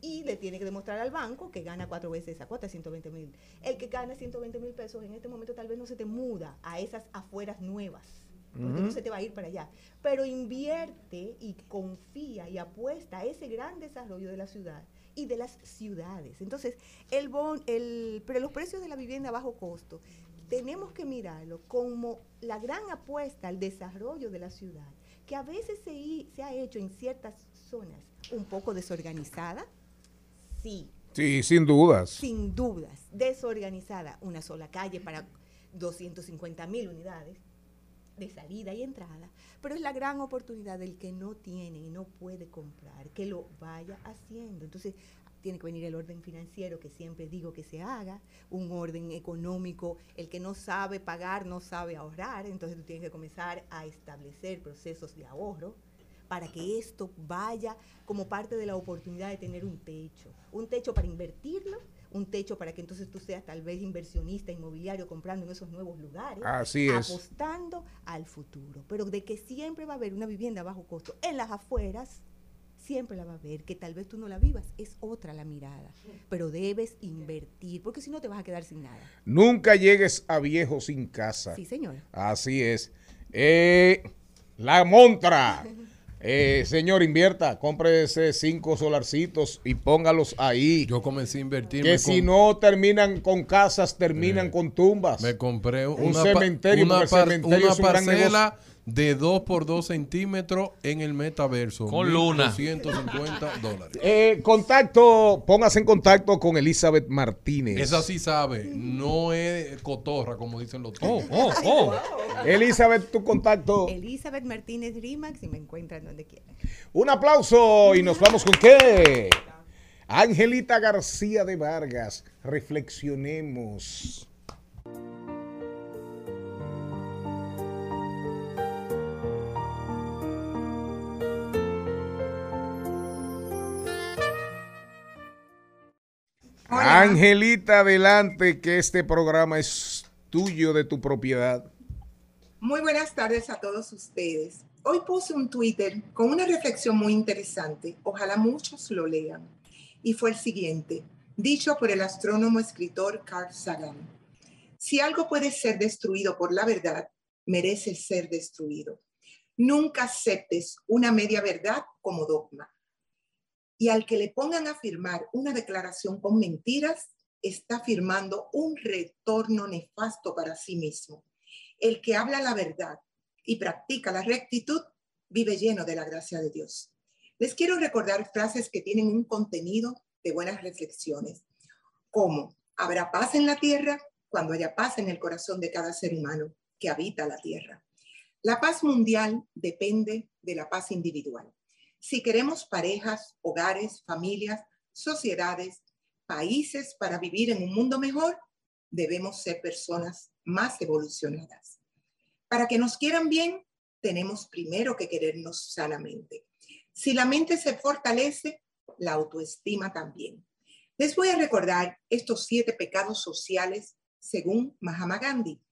S15: y le tiene que demostrar al banco que gana cuatro veces esa cuota, 120 mil. El que gana 120 mil pesos en este momento tal vez no se te muda a esas afueras nuevas, porque no se te va a ir para allá. Pero invierte y confía y apuesta a ese gran desarrollo de la ciudad y de las ciudades. Entonces, el bon, el, pero los precios de la vivienda a bajo costo, tenemos que mirarlo como la gran apuesta al desarrollo de la ciudad, que a veces se, se ha hecho en ciertas zonas un poco desorganizada, sí,
S1: Sí, sin dudas.
S15: sin dudas, desorganizada, una sola calle para 250 mil unidades de salida y entrada, pero es la gran oportunidad del que no tiene y no puede comprar, que lo vaya haciendo. Entonces, tiene que venir el orden financiero que siempre digo que se haga, un orden económico, el que no sabe pagar no sabe ahorrar, entonces tú tienes que comenzar a establecer procesos de ahorro para que esto vaya como parte de la oportunidad de tener un techo, un techo para invertirlo, un techo para que entonces tú seas tal vez inversionista inmobiliario comprando en esos nuevos lugares,
S1: Así es.
S15: apostando al futuro, pero de que siempre va a haber una vivienda a bajo costo en las afueras, siempre la va a haber, que tal vez tú no la vivas, es otra la mirada, pero debes invertir, porque si no te vas a quedar sin nada.
S1: Nunca llegues a viejo sin casa.
S15: Sí, señor.
S1: Así es. Eh, la montra. Eh, señor, invierta, cómprese cinco solarcitos y póngalos ahí.
S2: Yo comencé a invertir.
S1: Que si no terminan con casas, terminan con tumbas.
S2: Me compré
S1: un
S2: una,
S1: cementerio,
S2: una, par-
S1: cementerio
S2: una
S1: un
S2: parcela de 2 por 2 centímetros en el metaverso.
S9: Con luna.
S2: 150 dólares.
S1: Eh, contacto, póngase en contacto con Elizabeth Martínez.
S2: Esa sí sabe, no es cotorra, como dicen los
S1: Oh,
S2: tigres.
S1: oh, oh. Elizabeth, tu contacto.
S15: Elizabeth Martínez Rimax y me encuentran donde quieran.
S1: Un aplauso y nos vamos con qué. Angelita García de Vargas, reflexionemos. Angelita, adelante, que este programa es tuyo, de tu propiedad.
S16: Muy buenas tardes a todos ustedes. Hoy puse un Twitter con una reflexión muy interesante. Ojalá muchos lo lean. Y fue el siguiente, dicho por el astrónomo escritor Carl Sagan. Si algo puede ser destruido por la verdad, merece ser destruido. Nunca aceptes una media verdad como dogma. Y al que le pongan a firmar una declaración con mentiras, está firmando un retorno nefasto para sí mismo. El que habla la verdad y practica la rectitud vive lleno de la gracia de Dios. Les quiero recordar frases que tienen un contenido de buenas reflexiones, como habrá paz en la tierra cuando haya paz en el corazón de cada ser humano que habita la tierra. La paz mundial depende de la paz individual. Si queremos parejas, hogares, familias sociedades, países para vivir en un mundo mejor, debemos ser personas más evolucionadas. Para que nos quieran bien, tenemos primero que querernos sanamente. Si la mente se fortalece, la autoestima también. Les voy a recordar estos siete pecados sociales según Mahatma Gandhi.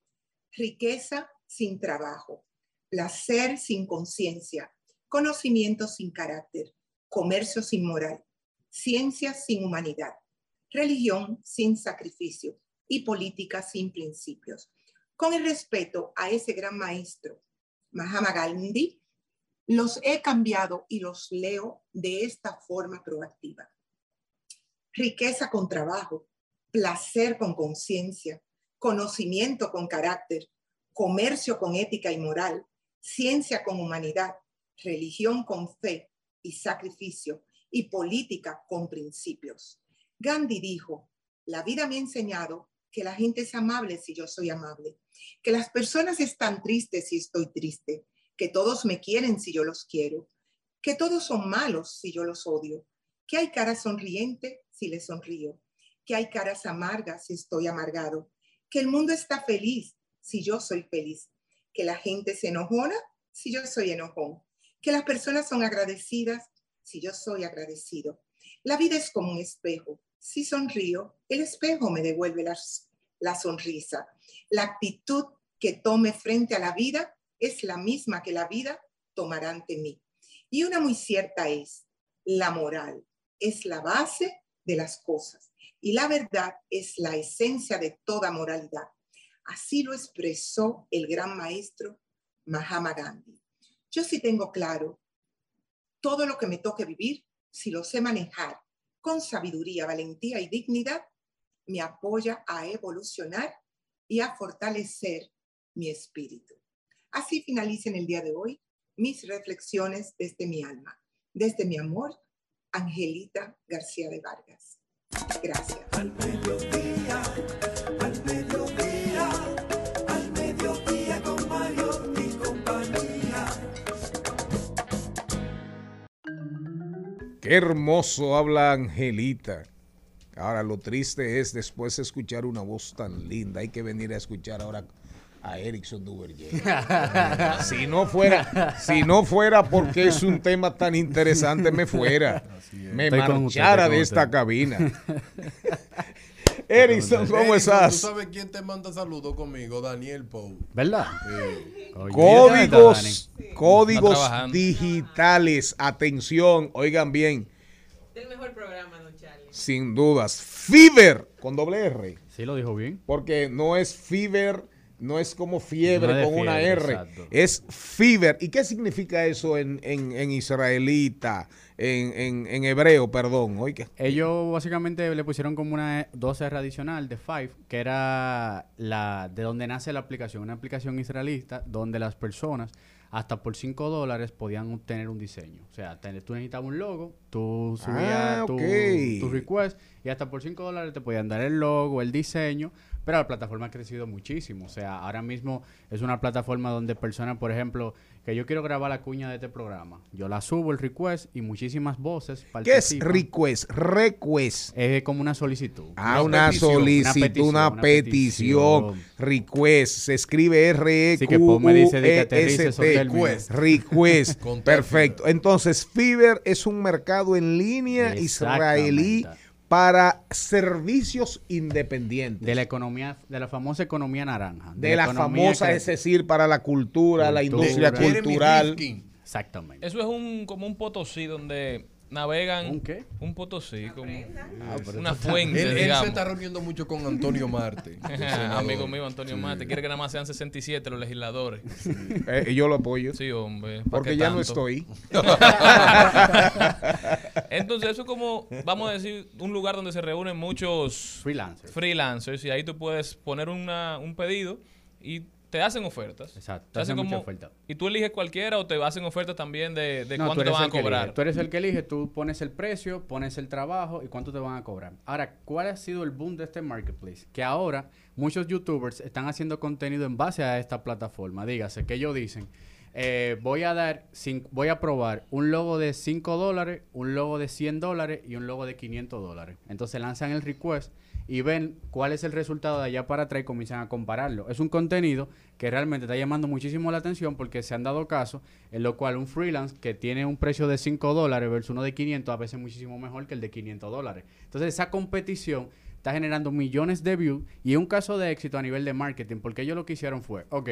S16: Riqueza sin trabajo, placer sin conciencia, conocimiento sin carácter, comercio sin moral, ciencia sin humanidad, religión sin sacrificio y política sin principios. Con el respeto a ese gran maestro, Mahatma Gandhi, los he cambiado y los leo de esta forma proactiva. Riqueza con trabajo, placer con conciencia, conocimiento con carácter, comercio con ética y moral, ciencia con humanidad, religión con fe y sacrificio, y política con principios. Gandhi dijo, la vida me ha enseñado que la gente es amable si yo soy amable, que las personas están tristes si estoy triste, que todos me quieren si yo los quiero, que todos son malos si yo los odio, que hay cara sonriente si les sonrío, que hay caras amargas si estoy amargado, que el mundo está feliz si yo soy feliz, que la gente se enojona si yo soy enojón, que las personas son agradecidas si yo soy agradecido. La vida es como un espejo. Si sonrío, el espejo me devuelve la, sonrisa. La actitud que tome frente a la vida es la misma que la vida tomará ante mí. Y una muy cierta es, la moral es la base de las cosas y la verdad es la esencia de toda moralidad. Así lo expresó el gran maestro Mahatma Gandhi. Yo sí tengo claro todo lo que me toque vivir, si lo sé manejar con sabiduría, valentía y dignidad, me apoya a evolucionar y a fortalecer mi espíritu. Así finalicen el día de hoy mis reflexiones desde mi alma, desde mi amor, Angelita García de Vargas. Gracias.
S4: Al al
S1: Qué hermoso habla Angelita. Ahora lo triste es después de escuchar una voz tan linda. Hay que venir a escuchar ahora a Erickson Duverger. si no fuera, si no fuera porque es un tema tan interesante, me fuera. Me
S17: Estoy usted,
S1: marchara de esta cabina. Erickson, ¿cómo estás?
S2: ¿Tú sabes quién te manda saludos conmigo? Daniel Pou.
S17: ¿Verdad?
S2: Sí.
S1: Códigos, códigos
S2: Está
S1: digitales. Atención, oigan bien.
S6: El mejor programa, don Charlie.
S1: Sin dudas. Fiverr con doble R.
S17: Sí, lo dijo bien.
S1: Porque no es Fiverr, no es como fiebre
S17: No
S1: con una R.
S17: exacto.
S1: Es Fiverr. ¿Y qué significa eso en, en, en israelita, en, en, en hebreo, perdón? Oiga.
S17: Ellos básicamente le pusieron como una 12R adicional de Five, que era la de donde nace la aplicación, una aplicación israelita donde las personas hasta por 5 dólares podían obtener un diseño. O sea, te- tú necesitabas un logo, tú subías
S1: Ah,
S17: tu, tu request y hasta por 5 dólares te podían dar el logo, el diseño, pero la plataforma ha crecido muchísimo. O sea, ahora mismo es una plataforma donde personas, por ejemplo, que yo quiero grabar la cuña de este programa, yo la subo el request y muchísimas voces
S1: ¿Qué es
S17: participan.
S1: request? Request.
S17: Es como una solicitud.
S1: Ah, una, solicitud, una petición, request, se escribe R E Q E. Request.
S17: Con
S1: Perfecto. Entonces, Fiverr es un mercado en línea israelí para servicios independientes.
S17: De la economía, de la famosa economía naranja.
S1: De la famosa,
S17: que-
S1: es decir, para la cultura, la industria
S17: Jeremy
S1: cultural.
S17: Exactamente.
S9: Eso es un como un potosí donde navegan.
S2: ¿Un qué?
S9: Un potosí, como
S2: pero
S9: una
S2: esto está-
S9: fuente,
S2: Él- él se está reuniendo mucho con Antonio Marte.
S9: Amigo mío, Antonio
S2: Sí.
S9: Marte. Quiere que nada más sean 67 los legisladores.
S1: Eh, y yo lo apoyo.
S9: Sí, hombre. ¿pa'
S1: Porque ya no estoy.
S9: Entonces, eso es como, vamos a decir, un lugar donde se reúnen muchos
S17: freelancers.
S9: freelancers y ahí tú puedes poner una, un pedido y te hacen ofertas.
S17: Exacto,
S9: Te
S17: te hacen
S9: hacen como-
S17: oferta.
S9: Y tú eliges cualquiera o te hacen ofertas también de, de
S17: No,
S9: cuánto te van a cobrar.
S17: Tú eres el que elige, tú pones el precio, pones el trabajo y cuánto te van a cobrar. Ahora, ¿cuál ha sido el boom de este marketplace? Que ahora muchos youtubers están haciendo contenido en base a esta plataforma. Dígase que ellos dicen, eh, voy a dar, voy a probar un logo de 5 dólares, un logo de 100 dólares y un logo de 500 dólares. Entonces lanzan el request y ven cuál es el resultado de allá para atrás y comienzan a compararlo. Es un contenido que realmente está llamando muchísimo la atención porque se han dado casos en lo cual un freelance que tiene un precio de 5 dólares versus uno de 500 a veces muchísimo mejor que el de 500 dólares. Entonces esa competición está generando millones de views y es un caso de éxito a nivel de marketing porque ellos lo que hicieron fue, ok,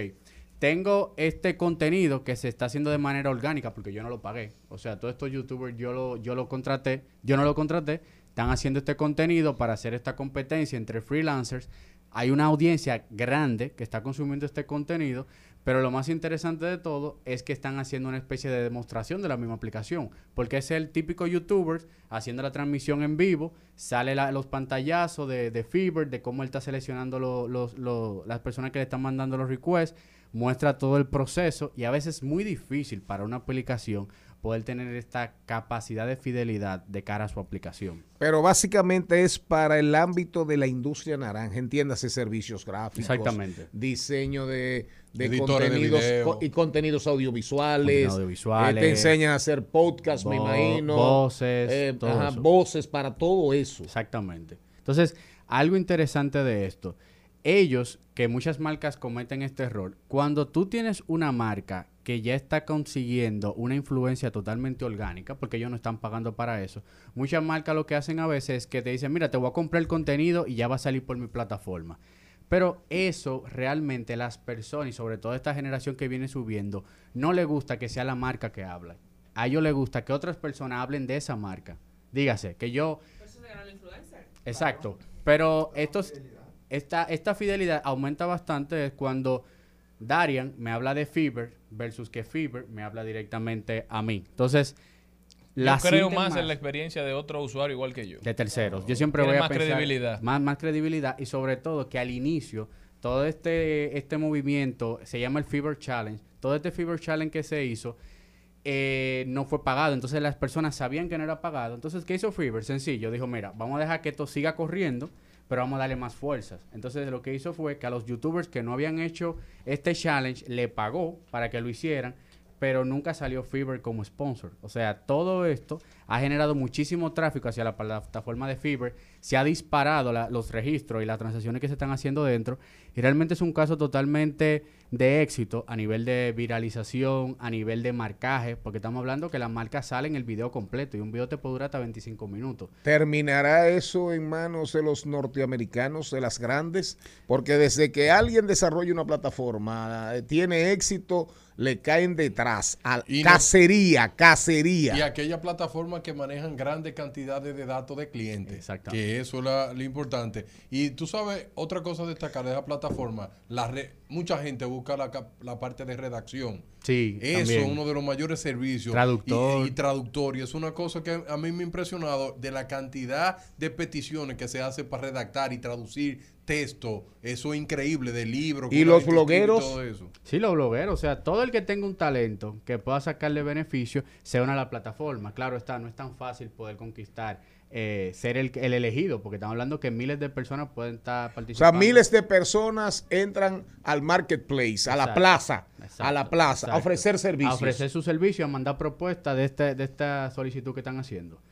S17: tengo este contenido que se está haciendo de manera orgánica porque yo no lo pagué. O sea, todos estos youtubers yo lo, yo lo contraté, yo no lo contraté, están haciendo este contenido para hacer esta competencia entre freelancers. Hay una audiencia grande que está consumiendo este contenido, pero lo más interesante de todo es que están haciendo una especie de demostración de la misma aplicación, porque es el típico youtuber haciendo la transmisión en vivo, sale los pantallazos de, de Fever, de cómo él está seleccionando lo- los- lo- las personas que le están mandando los requests, muestra todo el proceso y a veces es muy difícil para una aplicación poder tener esta capacidad de fidelidad de cara a su aplicación.
S1: Pero básicamente es para el ámbito de la industria naranja, entiéndase servicios gráficos,
S17: Exactamente.
S1: diseño de, de
S17: Editores de
S1: contenidos co- y contenidos audiovisuales,
S17: audiovisuales.
S1: eh, te enseñan a hacer podcast, me imagino,
S17: voces,
S1: eh,
S17: todo
S1: ajá,
S17: eso.
S1: voces para todo eso.
S17: Exactamente. Entonces, algo interesante de esto, ellos, que muchas marcas cometen este error, cuando tú tienes una marca que ya está consiguiendo una influencia totalmente orgánica, porque ellos no están pagando para eso, muchas marcas lo que hacen a veces es que te dicen, mira, te voy a comprar el contenido y ya va a salir por mi plataforma. Pero eso realmente las personas y sobre todo esta generación que viene subiendo, no le gusta que sea la marca que habla. A ellos les gusta que otras personas hablen de esa marca. Dígase, que yo... Exacto. Pero estos, esta, esta fidelidad aumenta bastante es cuando Darian me habla de Fever versus que Fever me habla directamente a mí. Entonces, la
S9: Yo creo más en la experiencia de otro usuario igual que yo.
S17: de terceros. Yo siempre voy a
S9: más
S17: pensar
S9: credibilidad.
S17: Más, más credibilidad y sobre todo que al inicio todo este, este movimiento se llama el Fever Challenge. Todo este Fever Challenge que se hizo eh, no fue pagado. Entonces las personas sabían que no era pagado. Entonces, ¿qué hizo Fever? Sencillo. Dijo, mira, vamos a dejar que esto siga corriendo, pero vamos a darle más fuerzas. Entonces lo que hizo fue que a los youtubers que no habían hecho este challenge le pagó para que lo hicieran, pero nunca salió Fever como sponsor. O sea, todo esto ha generado muchísimo tráfico hacia la plataforma de Fever, se ha disparado los registros y las transacciones que se están haciendo dentro, y realmente es un caso totalmente de éxito a nivel de viralización, a nivel de marcaje, porque estamos hablando que las marcas salen el video completo y un video te puede durar hasta 25 minutos.
S1: ¿Terminará eso en manos de los norteamericanos, de las grandes? Porque desde que alguien desarrolla una plataforma, eh, tiene éxito, le caen detrás. A
S2: Y no-
S1: cacería, cacería.
S2: Y aquellas plataformas que manejan grandes cantidades de datos de clientes. Que eso es la- lo importante. Y tú sabes, otra cosa a destacar de esa plataforma, la re- mucha gente busca la, la parte de redacción.
S17: Sí,
S2: Eso
S17: también.
S2: es uno de los mayores servicios.
S17: Traductor.
S2: Y, y traductor. Y es una cosa que a mí me ha impresionado de la cantidad de peticiones que se hace para redactar y traducir texto. Eso es increíble, de libros.
S1: ¿Y los blogueros?
S2: todo eso.
S17: Sí, los blogueros, o sea, todo el que tenga un talento que pueda sacarle beneficio, se une a la plataforma. Claro está, no es tan fácil poder conquistar, eh, ser el, el elegido, porque estamos hablando que miles de personas pueden estar
S1: O sea,
S17: participando.
S1: miles de personas entran al marketplace, a la
S17: Exacto,
S1: plaza, a la plaza, a ofrecer servicios.
S17: A ofrecer su servicio, a mandar propuestas de, este, de esta solicitud que están haciendo.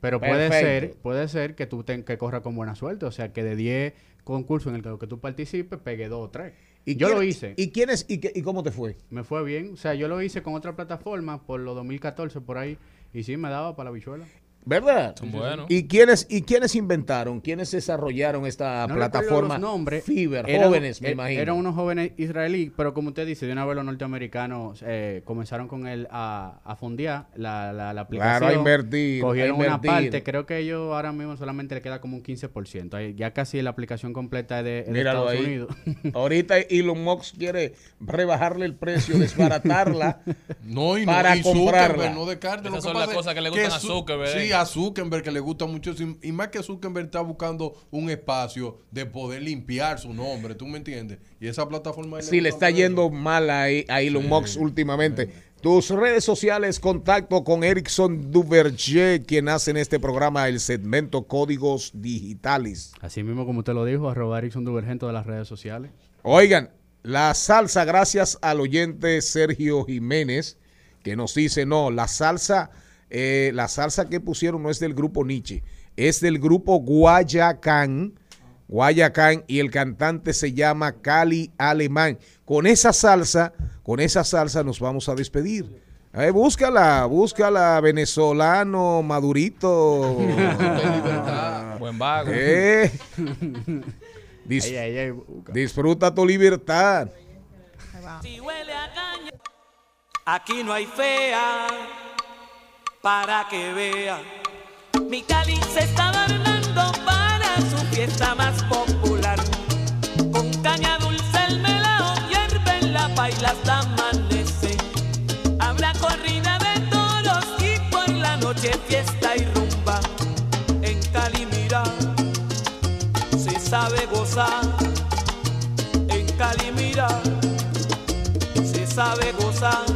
S17: Pero puede ser, puede ser que tú ten, que corra con buena suerte, o sea, que de 10 concursos en el que, que tú participes, pegue 2 o 3.
S1: ¿Y
S17: yo
S1: quién-
S17: lo hice.
S1: ¿Y quiénes y, qué- y cómo te fue?
S17: Me fue bien. O sea, yo lo hice con otra plataforma por los 2014 por ahí. Y sí, me daba para la bichuela.
S1: ¿Verdad?
S17: Son buenos.
S1: ¿Y quiénes, ¿Y quiénes inventaron? ¿Quiénes desarrollaron esta
S17: No recuerdo
S1: plataforma?
S17: los nombres.
S1: Fiverr,
S17: Eran-
S1: jóvenes, me
S17: er-
S1: imagino.
S17: Eran unos jóvenes israelíes, pero como usted dice, de una vez los norteamericanos eh, comenzaron con él a, a fondear la, la, la aplicación.
S1: Claro, a invertir, a
S17: Cogieron una parte. Creo que ellos ahora mismo solamente le queda como un 15%. Ahí Ya casi la aplicación completa es de, de
S1: Míralo
S17: Estados
S1: ahí.
S17: Unidos.
S1: Ahorita Elon Musk quiere rebajarle el precio, desbaratarla
S2: No, y no,
S1: para
S2: y
S1: comprarla.
S2: Zuckerberg, no descarte.
S9: Esas
S2: Lo
S9: son las cosas que le gustan a
S2: Zu-
S9: Zuckerberg,
S2: Sí,
S9: eh.
S2: A Zuckerberg que le gusta mucho. eso, Y más que Zuckerberg está buscando un espacio de poder limpiar su nombre, ¿tú me entiendes? Y esa plataforma...
S1: Sí, le está yendo mal a, a Elon Musk últimamente. Tus redes sociales, contacto con Erickson Duverger, quien hace en este programa el segmento Códigos Digitales.
S17: Así mismo como usted lo dijo, arroba Erickson Duvergento de las redes sociales.
S1: Oigan, La salsa, gracias al oyente Sergio Jiménez, que nos dice, no, la salsa, eh, la salsa que pusieron no es del grupo Nietzsche, es del grupo Guayacán, Guayacán, y el cantante se llama Cali Alemán. Con esa salsa, con esa salsa nos vamos a despedir. Eh, búscala, búscala, venezolano, madurito.
S9: Buen vago.
S1: Eh. Dis-
S17: Ay, ay, ay, busca.
S1: disfruta tu libertad.
S13: Si huele a caña, aquí no hay fea para que vea. Mi Cali se está adornando para su fiesta más popular. Con caña dulce el melao hierve en la paila hasta amanece. Habrá corrida de toros y por la noche fiesta y rumba. En Cali mira, se sabe gozar. En Cali mira, se sabe gozar.